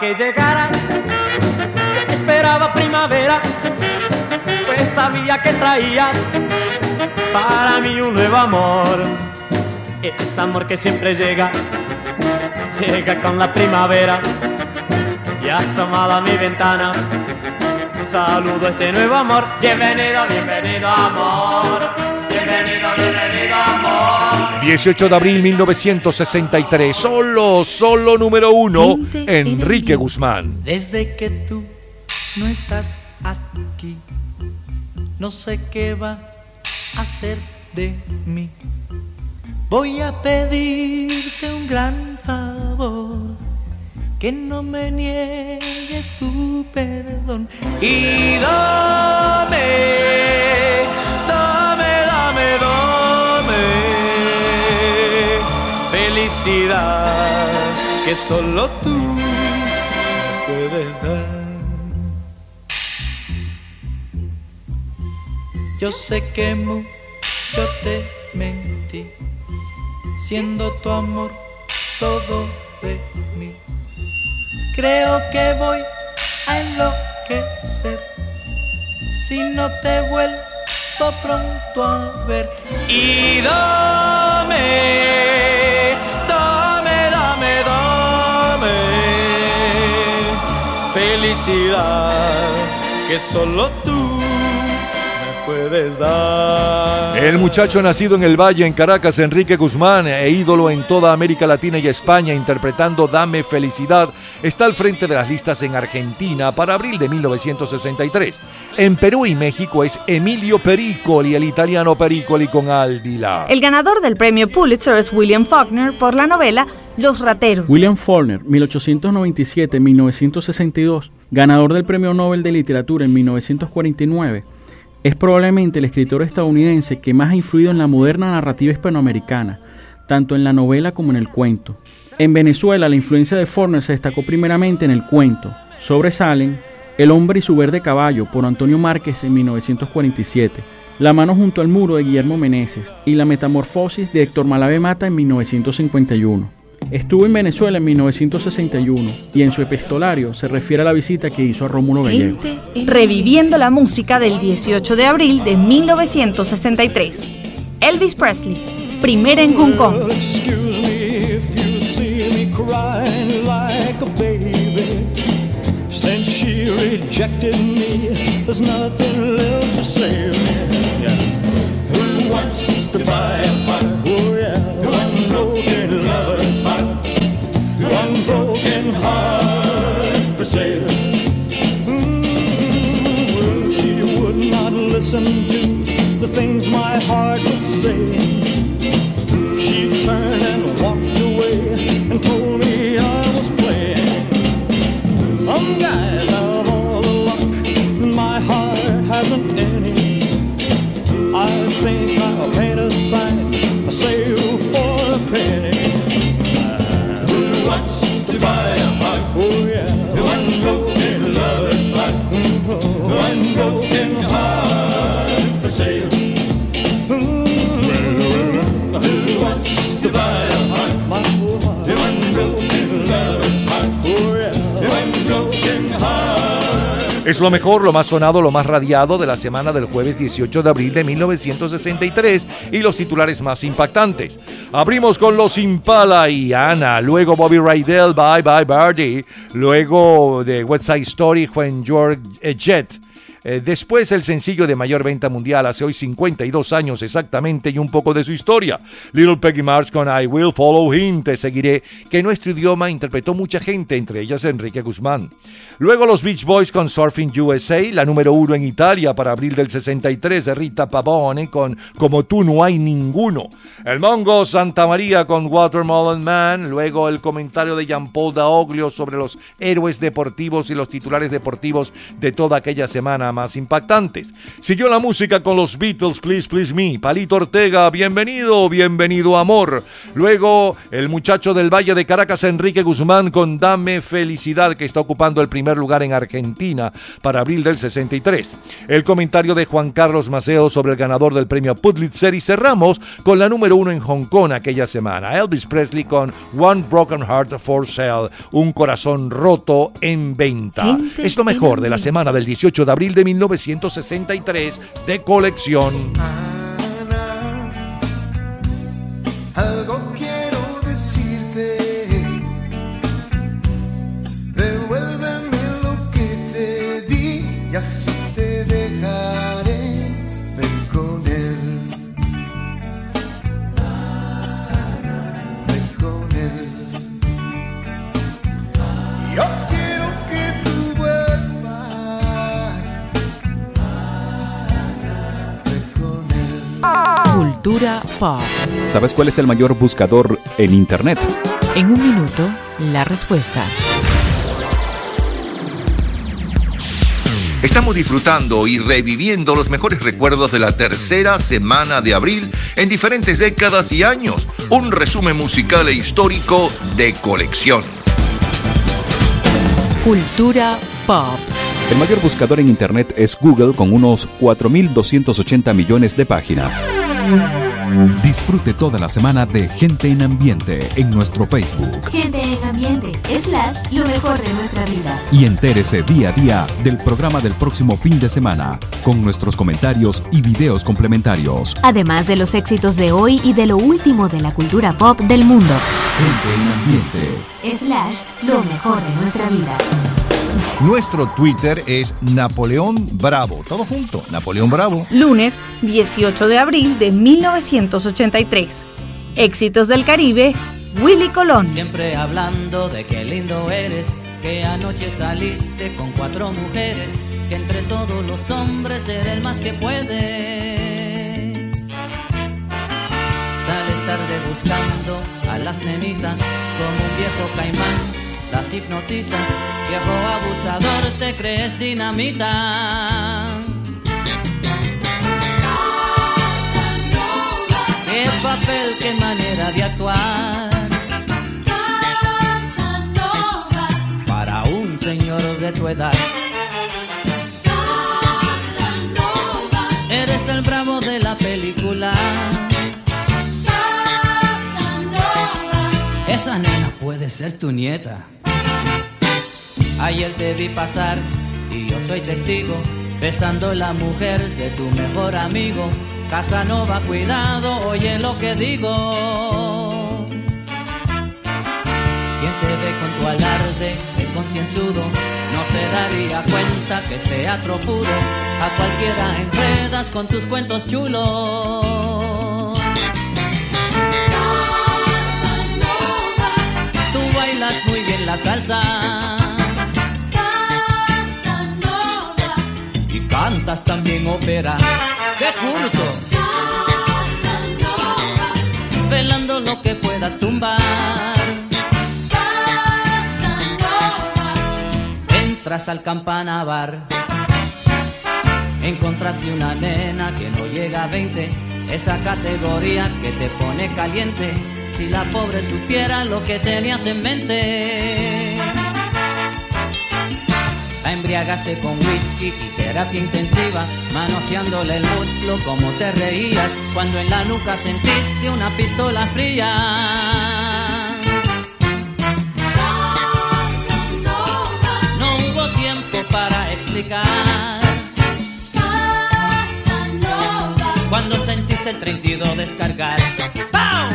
Que llegaras, esperaba primavera, pues sabía que traías para mí un nuevo amor. Es amor que siempre llega, llega con la primavera y asomado a mi ventana. Saludo este nuevo amor. Bienvenido, bienvenido amor. Bienvenido, bienvenido amor. 18 de abril 1963. Solo, solo número uno, Enrique Guzmán. Desde que tú no estás aquí, no sé qué va a hacer de mí. Voy a pedirte un gran favor, que no me niegues tu perdón. Y dame, que solo tú puedes dar. Yo sé que mucho te mentí, siendo tu amor todo de mí. Creo que voy a enloquecer si no te vuelvo pronto a ver. Y dame, felicidad que solo tú me puedes dar. El muchacho nacido en el Valle, en Caracas, Enrique Guzmán, e ídolo en toda América Latina y España, interpretando Dame Felicidad, está al frente de las listas en Argentina para abril de 1963. En Perú y México es Emilio Pericoli, el italiano Pericoli con Aldila. El ganador del premio Pulitzer es William Faulkner por la novela Los Rateros. William Faulkner, 1897-1962, ganador del Premio Nobel de Literatura en 1949, es probablemente el escritor estadounidense que más ha influido en la moderna narrativa hispanoamericana, tanto en la novela como en el cuento. En Venezuela, la influencia de Faulkner se destacó primeramente en el cuento. Sobresalen El hombre y su verde caballo por Antonio Márquez en 1947, La mano junto al muro de Guillermo Meneses y La metamorfosis de Héctor Malave Mata en 1951. Estuvo en Venezuela en 1961 y en su epistolario se refiere a la visita que hizo a Rómulo Gallego. Reviviendo la música del 18 de abril de 1963. Elvis Presley, primera en Hong Kong. Es lo mejor, lo más sonado, lo más radiado de la semana del jueves 18 de abril de 1963 y los titulares más impactantes. Abrimos con Los Impala y Ana, luego Bobby Rydell, Bye Bye Birdie, luego de West Side Story, When You're a Jet. Eh, después el sencillo de mayor venta mundial hace hoy 52 años exactamente y un poco de su historia. Little Peggy March con I Will Follow Him, Te Seguiré, que nuestro idioma interpretó mucha gente, entre ellas Enrique Guzmán. Luego los Beach Boys con Surfing USA, la número uno en Italia para abril del 63 de Rita Pavone con Como tú no hay ninguno. El Mongo Santa María con Watermelon Man, luego el comentario de Jean Paul Daoglio sobre los héroes deportivos y los titulares deportivos de toda aquella semana más impactantes. Siguió la música con los Beatles, Please Please Me, Palito Ortega, bienvenido, bienvenido amor. Luego el muchacho del Valle de Caracas, Enrique Guzmán con Dame Felicidad, que está ocupando el primer lugar en Argentina para abril del 63. El comentario de Juan Carlos Maceo sobre el ganador del premio Pulitzer y cerramos con la número uno en Hong Kong aquella semana, Elvis Presley con One Broken Heart for Sale, un corazón roto en venta. Gente es lo mejor de la semana del 18 de abril de 1963 de colección. Cultura pop. ¿Sabes cuál es el mayor buscador en Internet? En un minuto, la respuesta. Estamos disfrutando y reviviendo los mejores recuerdos de la tercera semana de abril en diferentes décadas y años. Un resumen musical e histórico de colección. Cultura pop. El mayor buscador en Internet es Google con unos 4.280 millones de páginas. Disfrute toda la semana de Gente en Ambiente en nuestro Facebook. Gente en ambiente, slash, lo mejor de nuestra vida. Y entérese día a día del programa del próximo fin de semana, con nuestros comentarios y videos complementarios. Además de los éxitos de hoy y de lo último de la cultura pop del mundo. Gente en Ambiente. Slash, lo mejor de nuestra vida. Nuestro Twitter es Napoleón Bravo. Todo junto, Napoleón Bravo. Lunes 18 de abril de 1983. Éxitos del Caribe, Willy Colón. Siempre hablando de qué lindo eres, que anoche saliste con cuatro mujeres, que entre todos los hombres eres el más que puede. Sales tarde buscando a las nenitas como un viejo caimán, las hipnotizas, viejo abusador, te crees dinamita. Qué papel, qué manera de actuar. Para un señor de tu edad. Eres el bravo de la película. Esa nena puede ser tu nieta. Ayer te vi pasar y yo soy testigo, besando la mujer de tu mejor amigo. Casanova, cuidado, oye lo que digo. Quien te ve con tu alarde de concienzudo no se daría cuenta que es teatro puro. A cualquiera enredas con tus cuentos chulos. Tú bailas muy bien la salsa. También ópera. ¡Qué curto! Velando lo que puedas tumbar. Entras al campana bar. Encontraste una nena que no llega a 20. Esa categoría que te pone caliente. Si la pobre supiera lo que tenías en mente. Embriagaste con whisky y terapia intensiva, manoseándole el muslo como te reías cuando en la nuca sentiste una pistola fría. No hubo tiempo para explicar Cuando sentiste el 32 descargar. ¡Pau!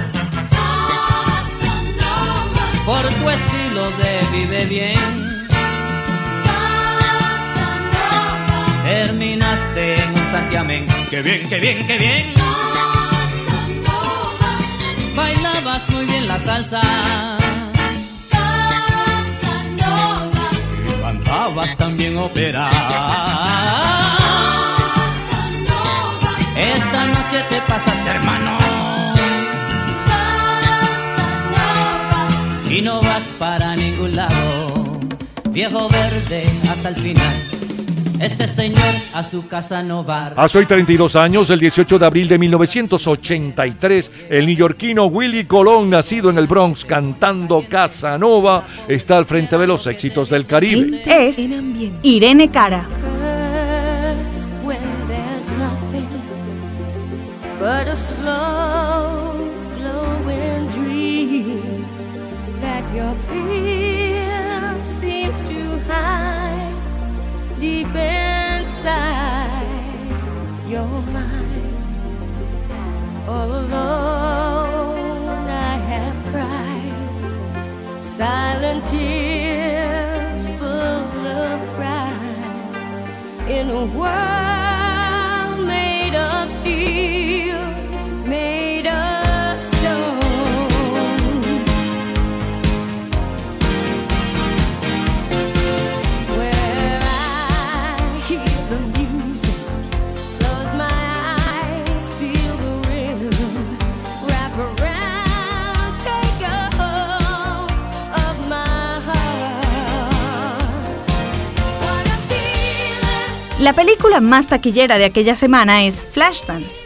Por tu estilo de vive bien. Terminaste en un santiamén. ¡Qué bien, qué bien, qué bien! Bailabas muy bien la salsa. Casanova, cantabas también ópera. Casanova, Esta noche te pasaste, hermano. Casanova, Y no vas para ningún lado. Viejo verde hasta el final. Este señor a su casa no va. Hace hoy 32 años, el 18 de abril de 1983, el neoyorquino Willy Colón, nacido en el Bronx cantando Casanova, está al frente de los éxitos del Caribe. Es Irene Cara. But a slow inside your mind. All alone, I have cried. Silent tears full of pride. In a world made of steel, La película más taquillera de aquella semana es Flashdance.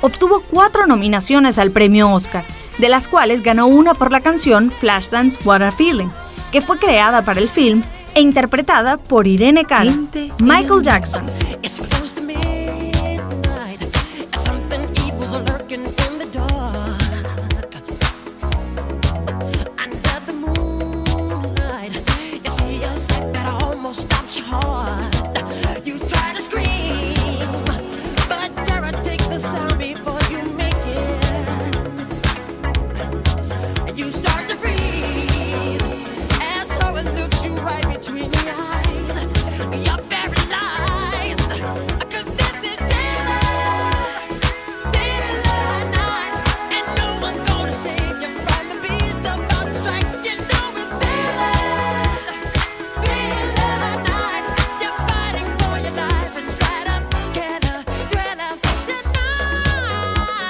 Obtuvo cuatro nominaciones al premio Oscar, de las cuales ganó una por la canción Flashdance What a Feeling, que fue creada para el film e interpretada por Irene Cara, Michael Jackson,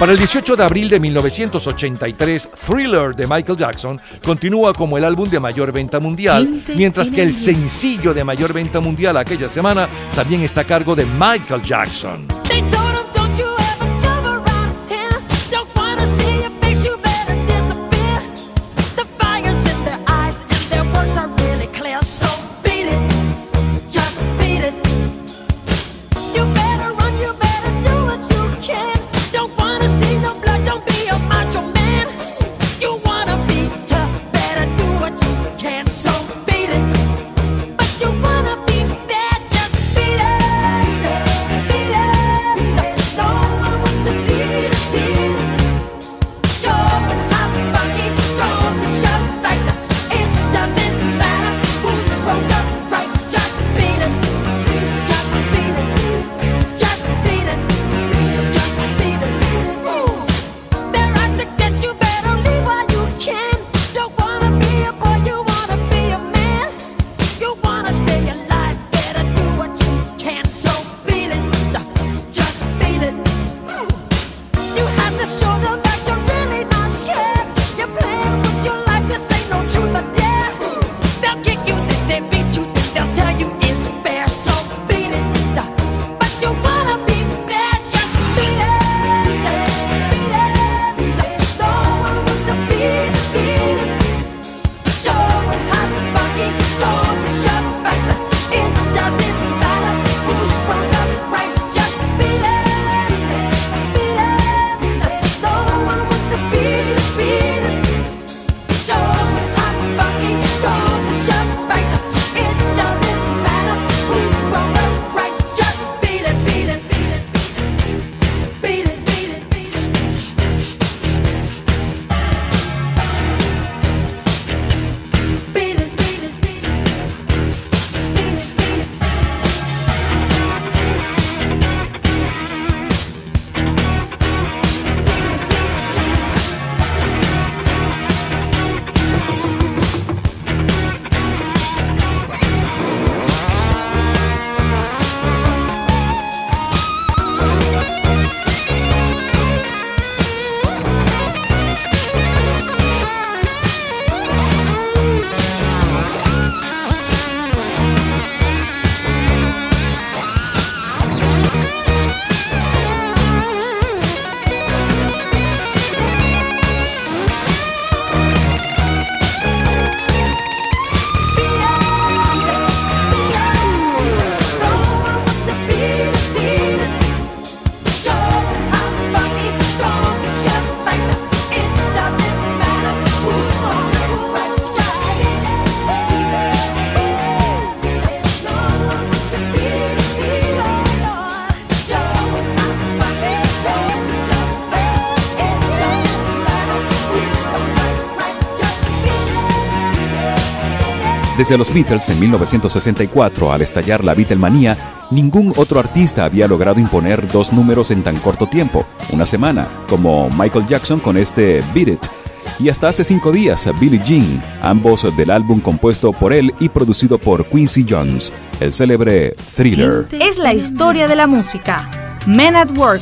Para el 18 de abril de 1983, Thriller de Michael Jackson continúa como el álbum de mayor venta mundial, mientras en que el sencillo de mayor venta mundial aquella semana también está a cargo de Michael Jackson. de los Beatles en 1964 al estallar la Beatlemanía, ningún otro artista había logrado imponer dos números en tan corto tiempo, una semana, como Michael Jackson con este Beat It, y hasta hace cinco días Billie Jean, ambos del álbum compuesto por él y producido por Quincy Jones, el célebre Thriller. Es la historia de la música. Men at Work.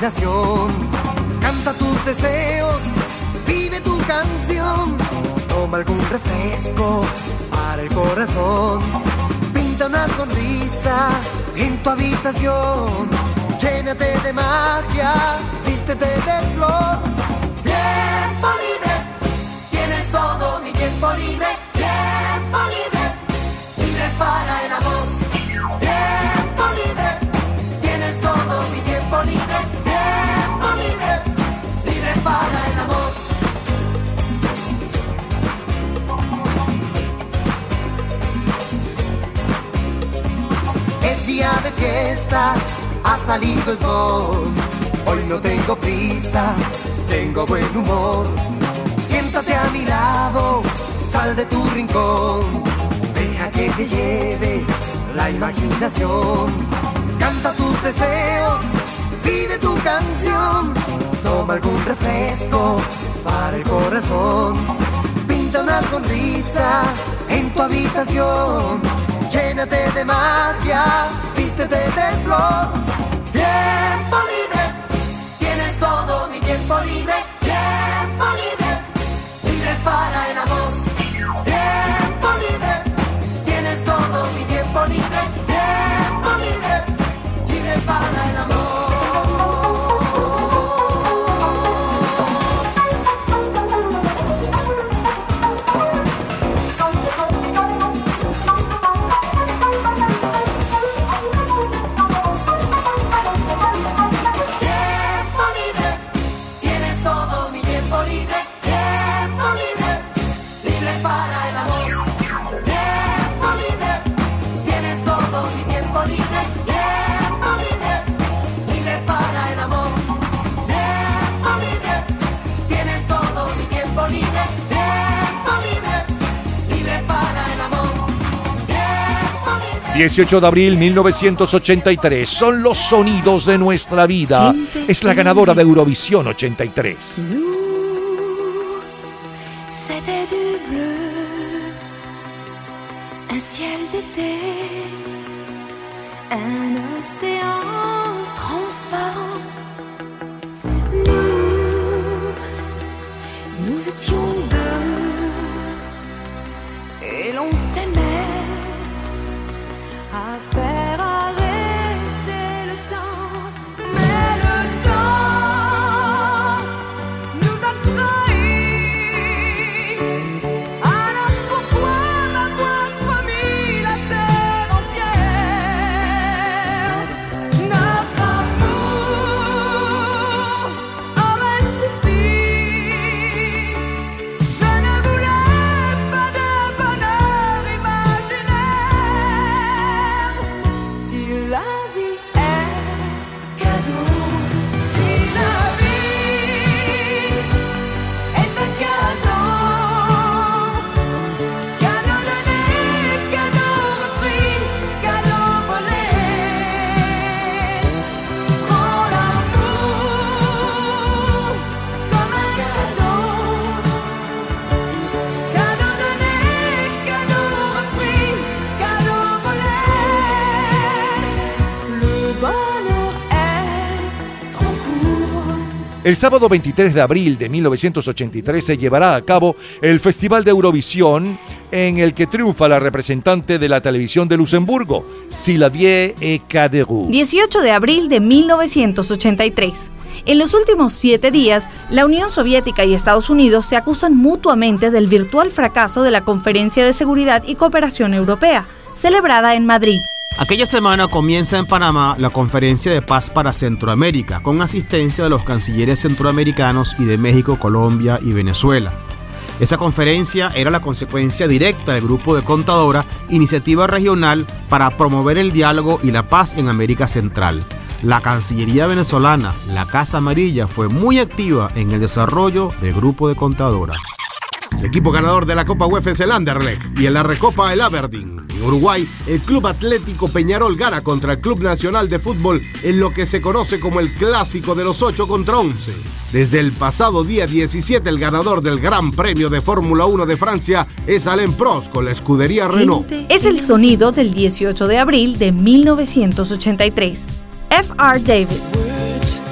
Canta tus deseos, vive tu canción. Toma algún refresco para el corazón. Pinta una sonrisa en tu habitación. Llénate de magia, vístete de flor ha salido el sol. Hoy no tengo prisa, tengo buen humor. Siéntate a mi lado, sal de tu rincón. Deja que te lleve la imaginación. Canta tus deseos, vive tu canción. Toma algún refresco para el corazón. Pinta una sonrisa en tu habitación. Llénate de magia de flor. Tiempo libre, tienes todo mi tiempo libre. 18 de abril 1983. Son los sonidos de nuestra vida. Es la ganadora de Eurovisión 83. El sábado 23 de abril de 1983 se llevará a cabo el Festival de Eurovisión en el que triunfa la representante de la televisión de Luxemburgo, Silavie et Caderou. 18 de abril de 1983. En los últimos siete días, la Unión Soviética y Estados Unidos se acusan mutuamente del virtual fracaso de la Conferencia de Seguridad y Cooperación Europea, celebrada en Madrid. Aquella semana comienza en Panamá la Conferencia de Paz para Centroamérica, con asistencia de los cancilleres centroamericanos y de México, Colombia y Venezuela. Esa conferencia era la consecuencia directa del grupo de Contadora, iniciativa regional para promover el diálogo y la paz en América Central. La Cancillería venezolana, la Casa Amarilla, fue muy activa en el desarrollo del grupo de Contadora. El equipo ganador de la Copa UEFA es el Anderlecht y en la Recopa el Aberdeen. En Uruguay, el Club Atlético Peñarol gana contra el Club Nacional de Fútbol en lo que se conoce como el Clásico de los 8 contra 11. Desde el pasado día 17, el ganador del Gran Premio de Fórmula 1 de Francia es Alain Prost con la escudería Renault. Es el sonido del 18 de abril de 1983. F.R. David.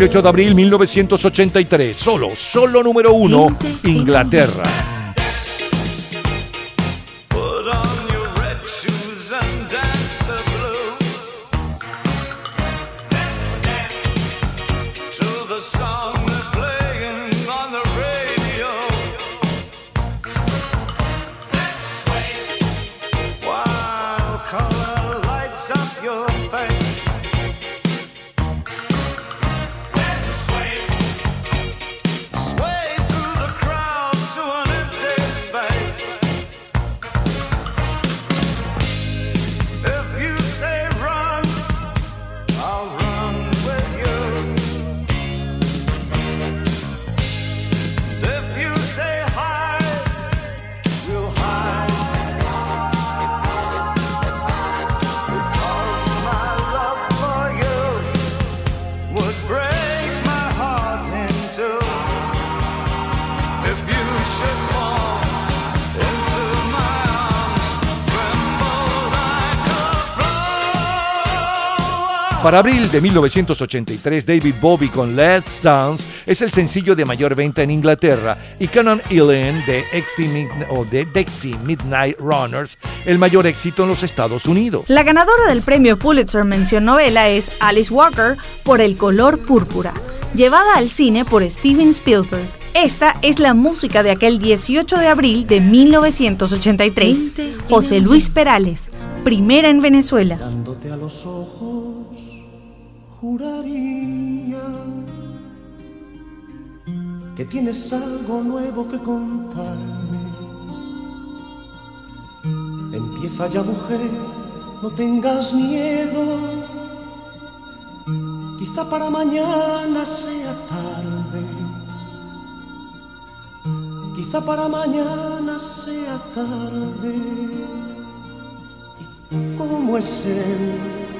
18 de abril 1983. Solo, solo número uno, Inglaterra. On your Para abril de 1983, David Bowie con Let's Dance es el sencillo de mayor venta en Inglaterra y Canon Ellen de, Dexy Midnight Runners el mayor éxito en los Estados Unidos. La ganadora del premio Pulitzer Mención Novela es Alice Walker por El color púrpura, llevada al cine por Steven Spielberg. Esta es la música de aquel 18 de abril de 1983. José Luis Perales, primera en Venezuela. Mirándote a los ojos, juraría que tienes algo nuevo que contarme. Empieza ya, mujer, no tengas miedo. Quizá para mañana sea tarde. Quizá para mañana sea tarde. ¿Y cómo es él?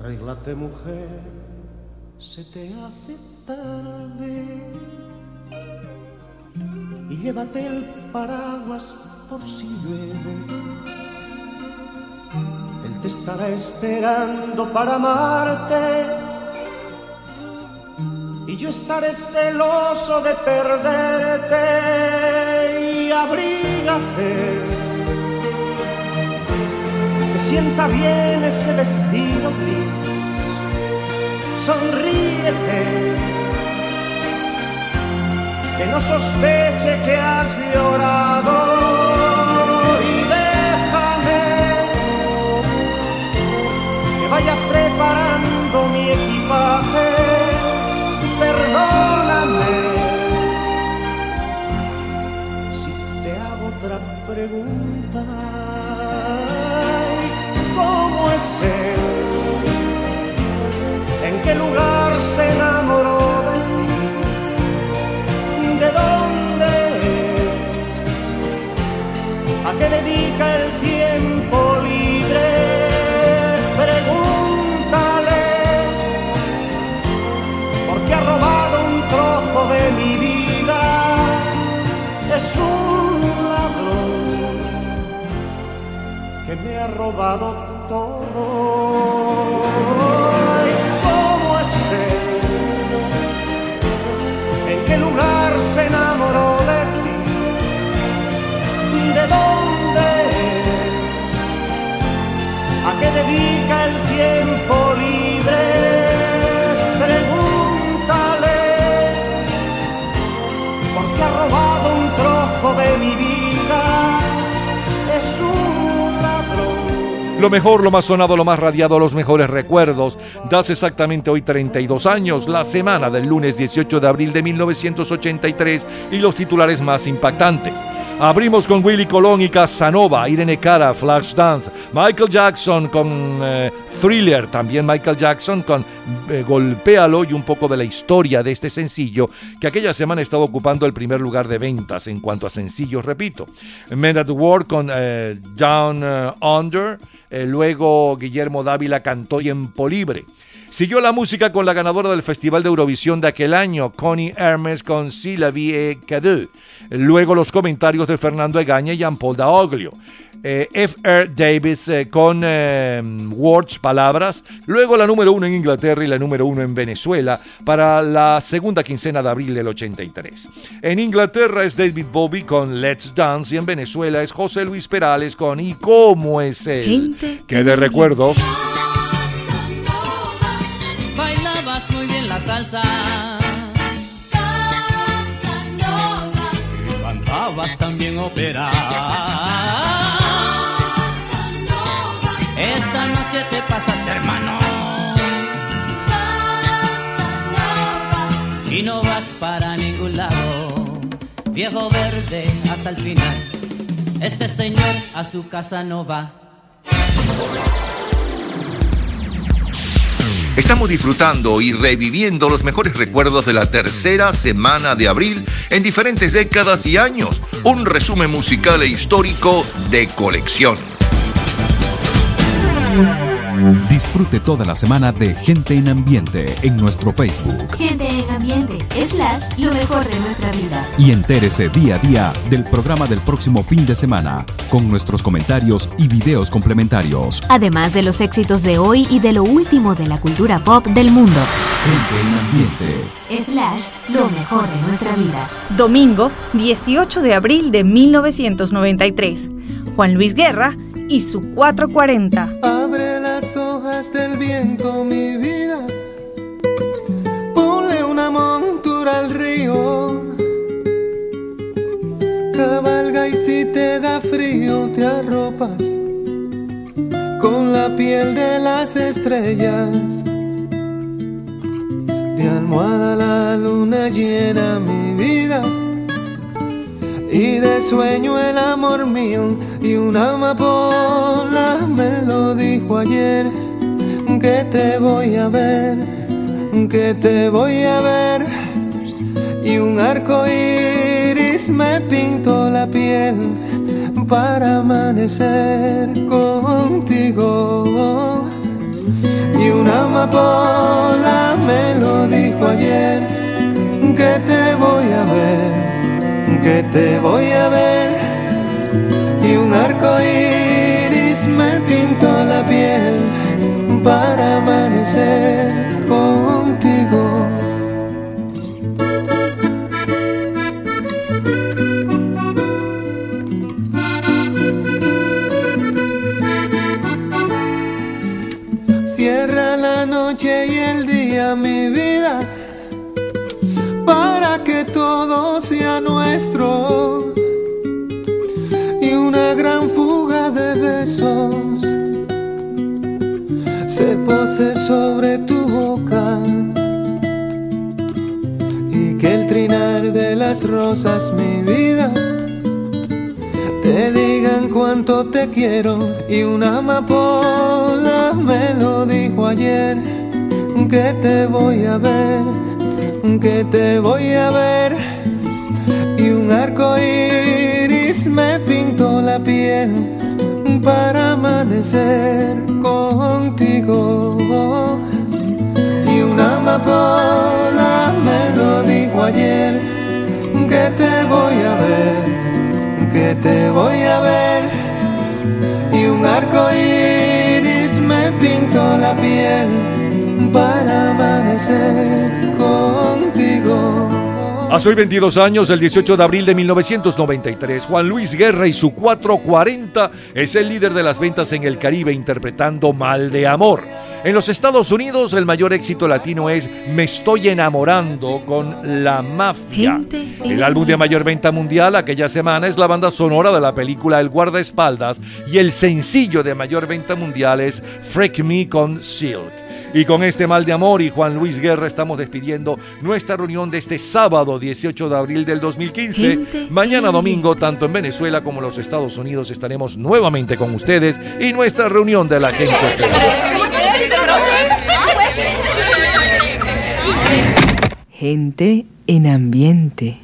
Arréglate mujer, se te hace tarde. Y llévate el paraguas por si llueve. Él te estará esperando para amarte y yo estaré celoso de perderte y abrígate. Que sienta bien ese vestido gris. Sonríete. Que no sospeche que has llorado y déjame que vaya preparando mi equipaje. Pregunta. Robado Lo mejor, lo más sonado, lo más radiado, los mejores recuerdos. Das exactamente hoy 32 años, la semana del lunes 18 de abril de 1983 y los titulares más impactantes. Abrimos con Willy Colón y Casanova, Irene Cara, Flashdance, Michael Jackson con eh, Thriller, también Michael Jackson con eh, Golpéalo y un poco de la historia de este sencillo que aquella semana estaba ocupando el primer lugar de ventas en cuanto a sencillos, repito. Men at War con eh, Down eh, Under, eh, luego Guillermo Dávila cantó Tiempo Libre. Siguió la música con la ganadora del Festival de Eurovisión de aquel año, Connie Hermes con Si la vie. Luego los comentarios de Fernando Egaña y Jean-Paul Daoglio. Eh, F.R. Davis eh, con eh, Words, Palabras. Luego la número uno en Inglaterra y la número uno en Venezuela para la segunda quincena de abril del 83. En Inglaterra es David Bowie con Let's Dance y en Venezuela es José Luis Perales con ¿Y cómo es él? Gente Que de recuerdos. Bailabas muy bien la salsa. Cantabas también ópera. Hermano. Y no vas para ningún lado. Viejo verde hasta el final. Este señor a su casa no va. Estamos disfrutando y reviviendo los mejores recuerdos de la tercera semana de abril en diferentes décadas y años. Un resumen musical e histórico de colección. Disfrute toda la semana de Gente en Ambiente en nuestro Facebook Gente en ambiente, slash, lo mejor de nuestra vida. y entérese día a día del programa del próximo fin de semana con nuestros comentarios y videos complementarios. Además de los éxitos de hoy y de lo último de la cultura pop del mundo. Gente en Ambiente. Slash, lo mejor de nuestra vida. Domingo, 18 de abril de 1993. Juan Luis Guerra y su 440. Abre del viento, mi vida. Ponle una montura al río. Cabalga y si te da frío, te arropas con la piel de las estrellas. De almohada la luna llena mi vida. Y de sueño el amor mío y una amapola me lo dijo ayer que te voy a ver, que te voy a ver y un arco iris me pintó la piel para amanecer contigo. Y una amapola me lo dijo ayer, que te voy a ver, que te voy a ver. Y un arco iris me pintó la piel para amanecer contigo. Cierra la noche y el día, mi vida, para que todo sea nuestro. Sobre tu boca. Y que el trinar de las rosas, mi vida, te digan cuánto te quiero y una amapola me lo dijo ayer que te voy a ver, que te voy a ver y un arco iris me pintó la piel para amanecer contigo. Y una amapola me lo dijo ayer. Que te voy a ver que te voy a ver. Y un arco iris me pintó la piel para amanecer. Hace hoy 22 años, el 18 de abril de 1993, Juan Luis Guerra y su 440 es el líder de las ventas en el Caribe interpretando Mal de Amor. En los Estados Unidos el mayor éxito latino es Me estoy enamorando con La Mafia. El álbum de mayor venta mundial aquella semana es la banda sonora de la película El guardaespaldas y el sencillo de mayor venta mundial es Freak Me con Silk. Y con este mal de amor y Juan Luis Guerra estamos despidiendo nuestra reunión de este sábado 18 de abril del 2015. Gente Mañana domingo, tanto en Venezuela como en los Estados Unidos, estaremos nuevamente con ustedes y nuestra reunión de la gente feliz. Gente en ambiente.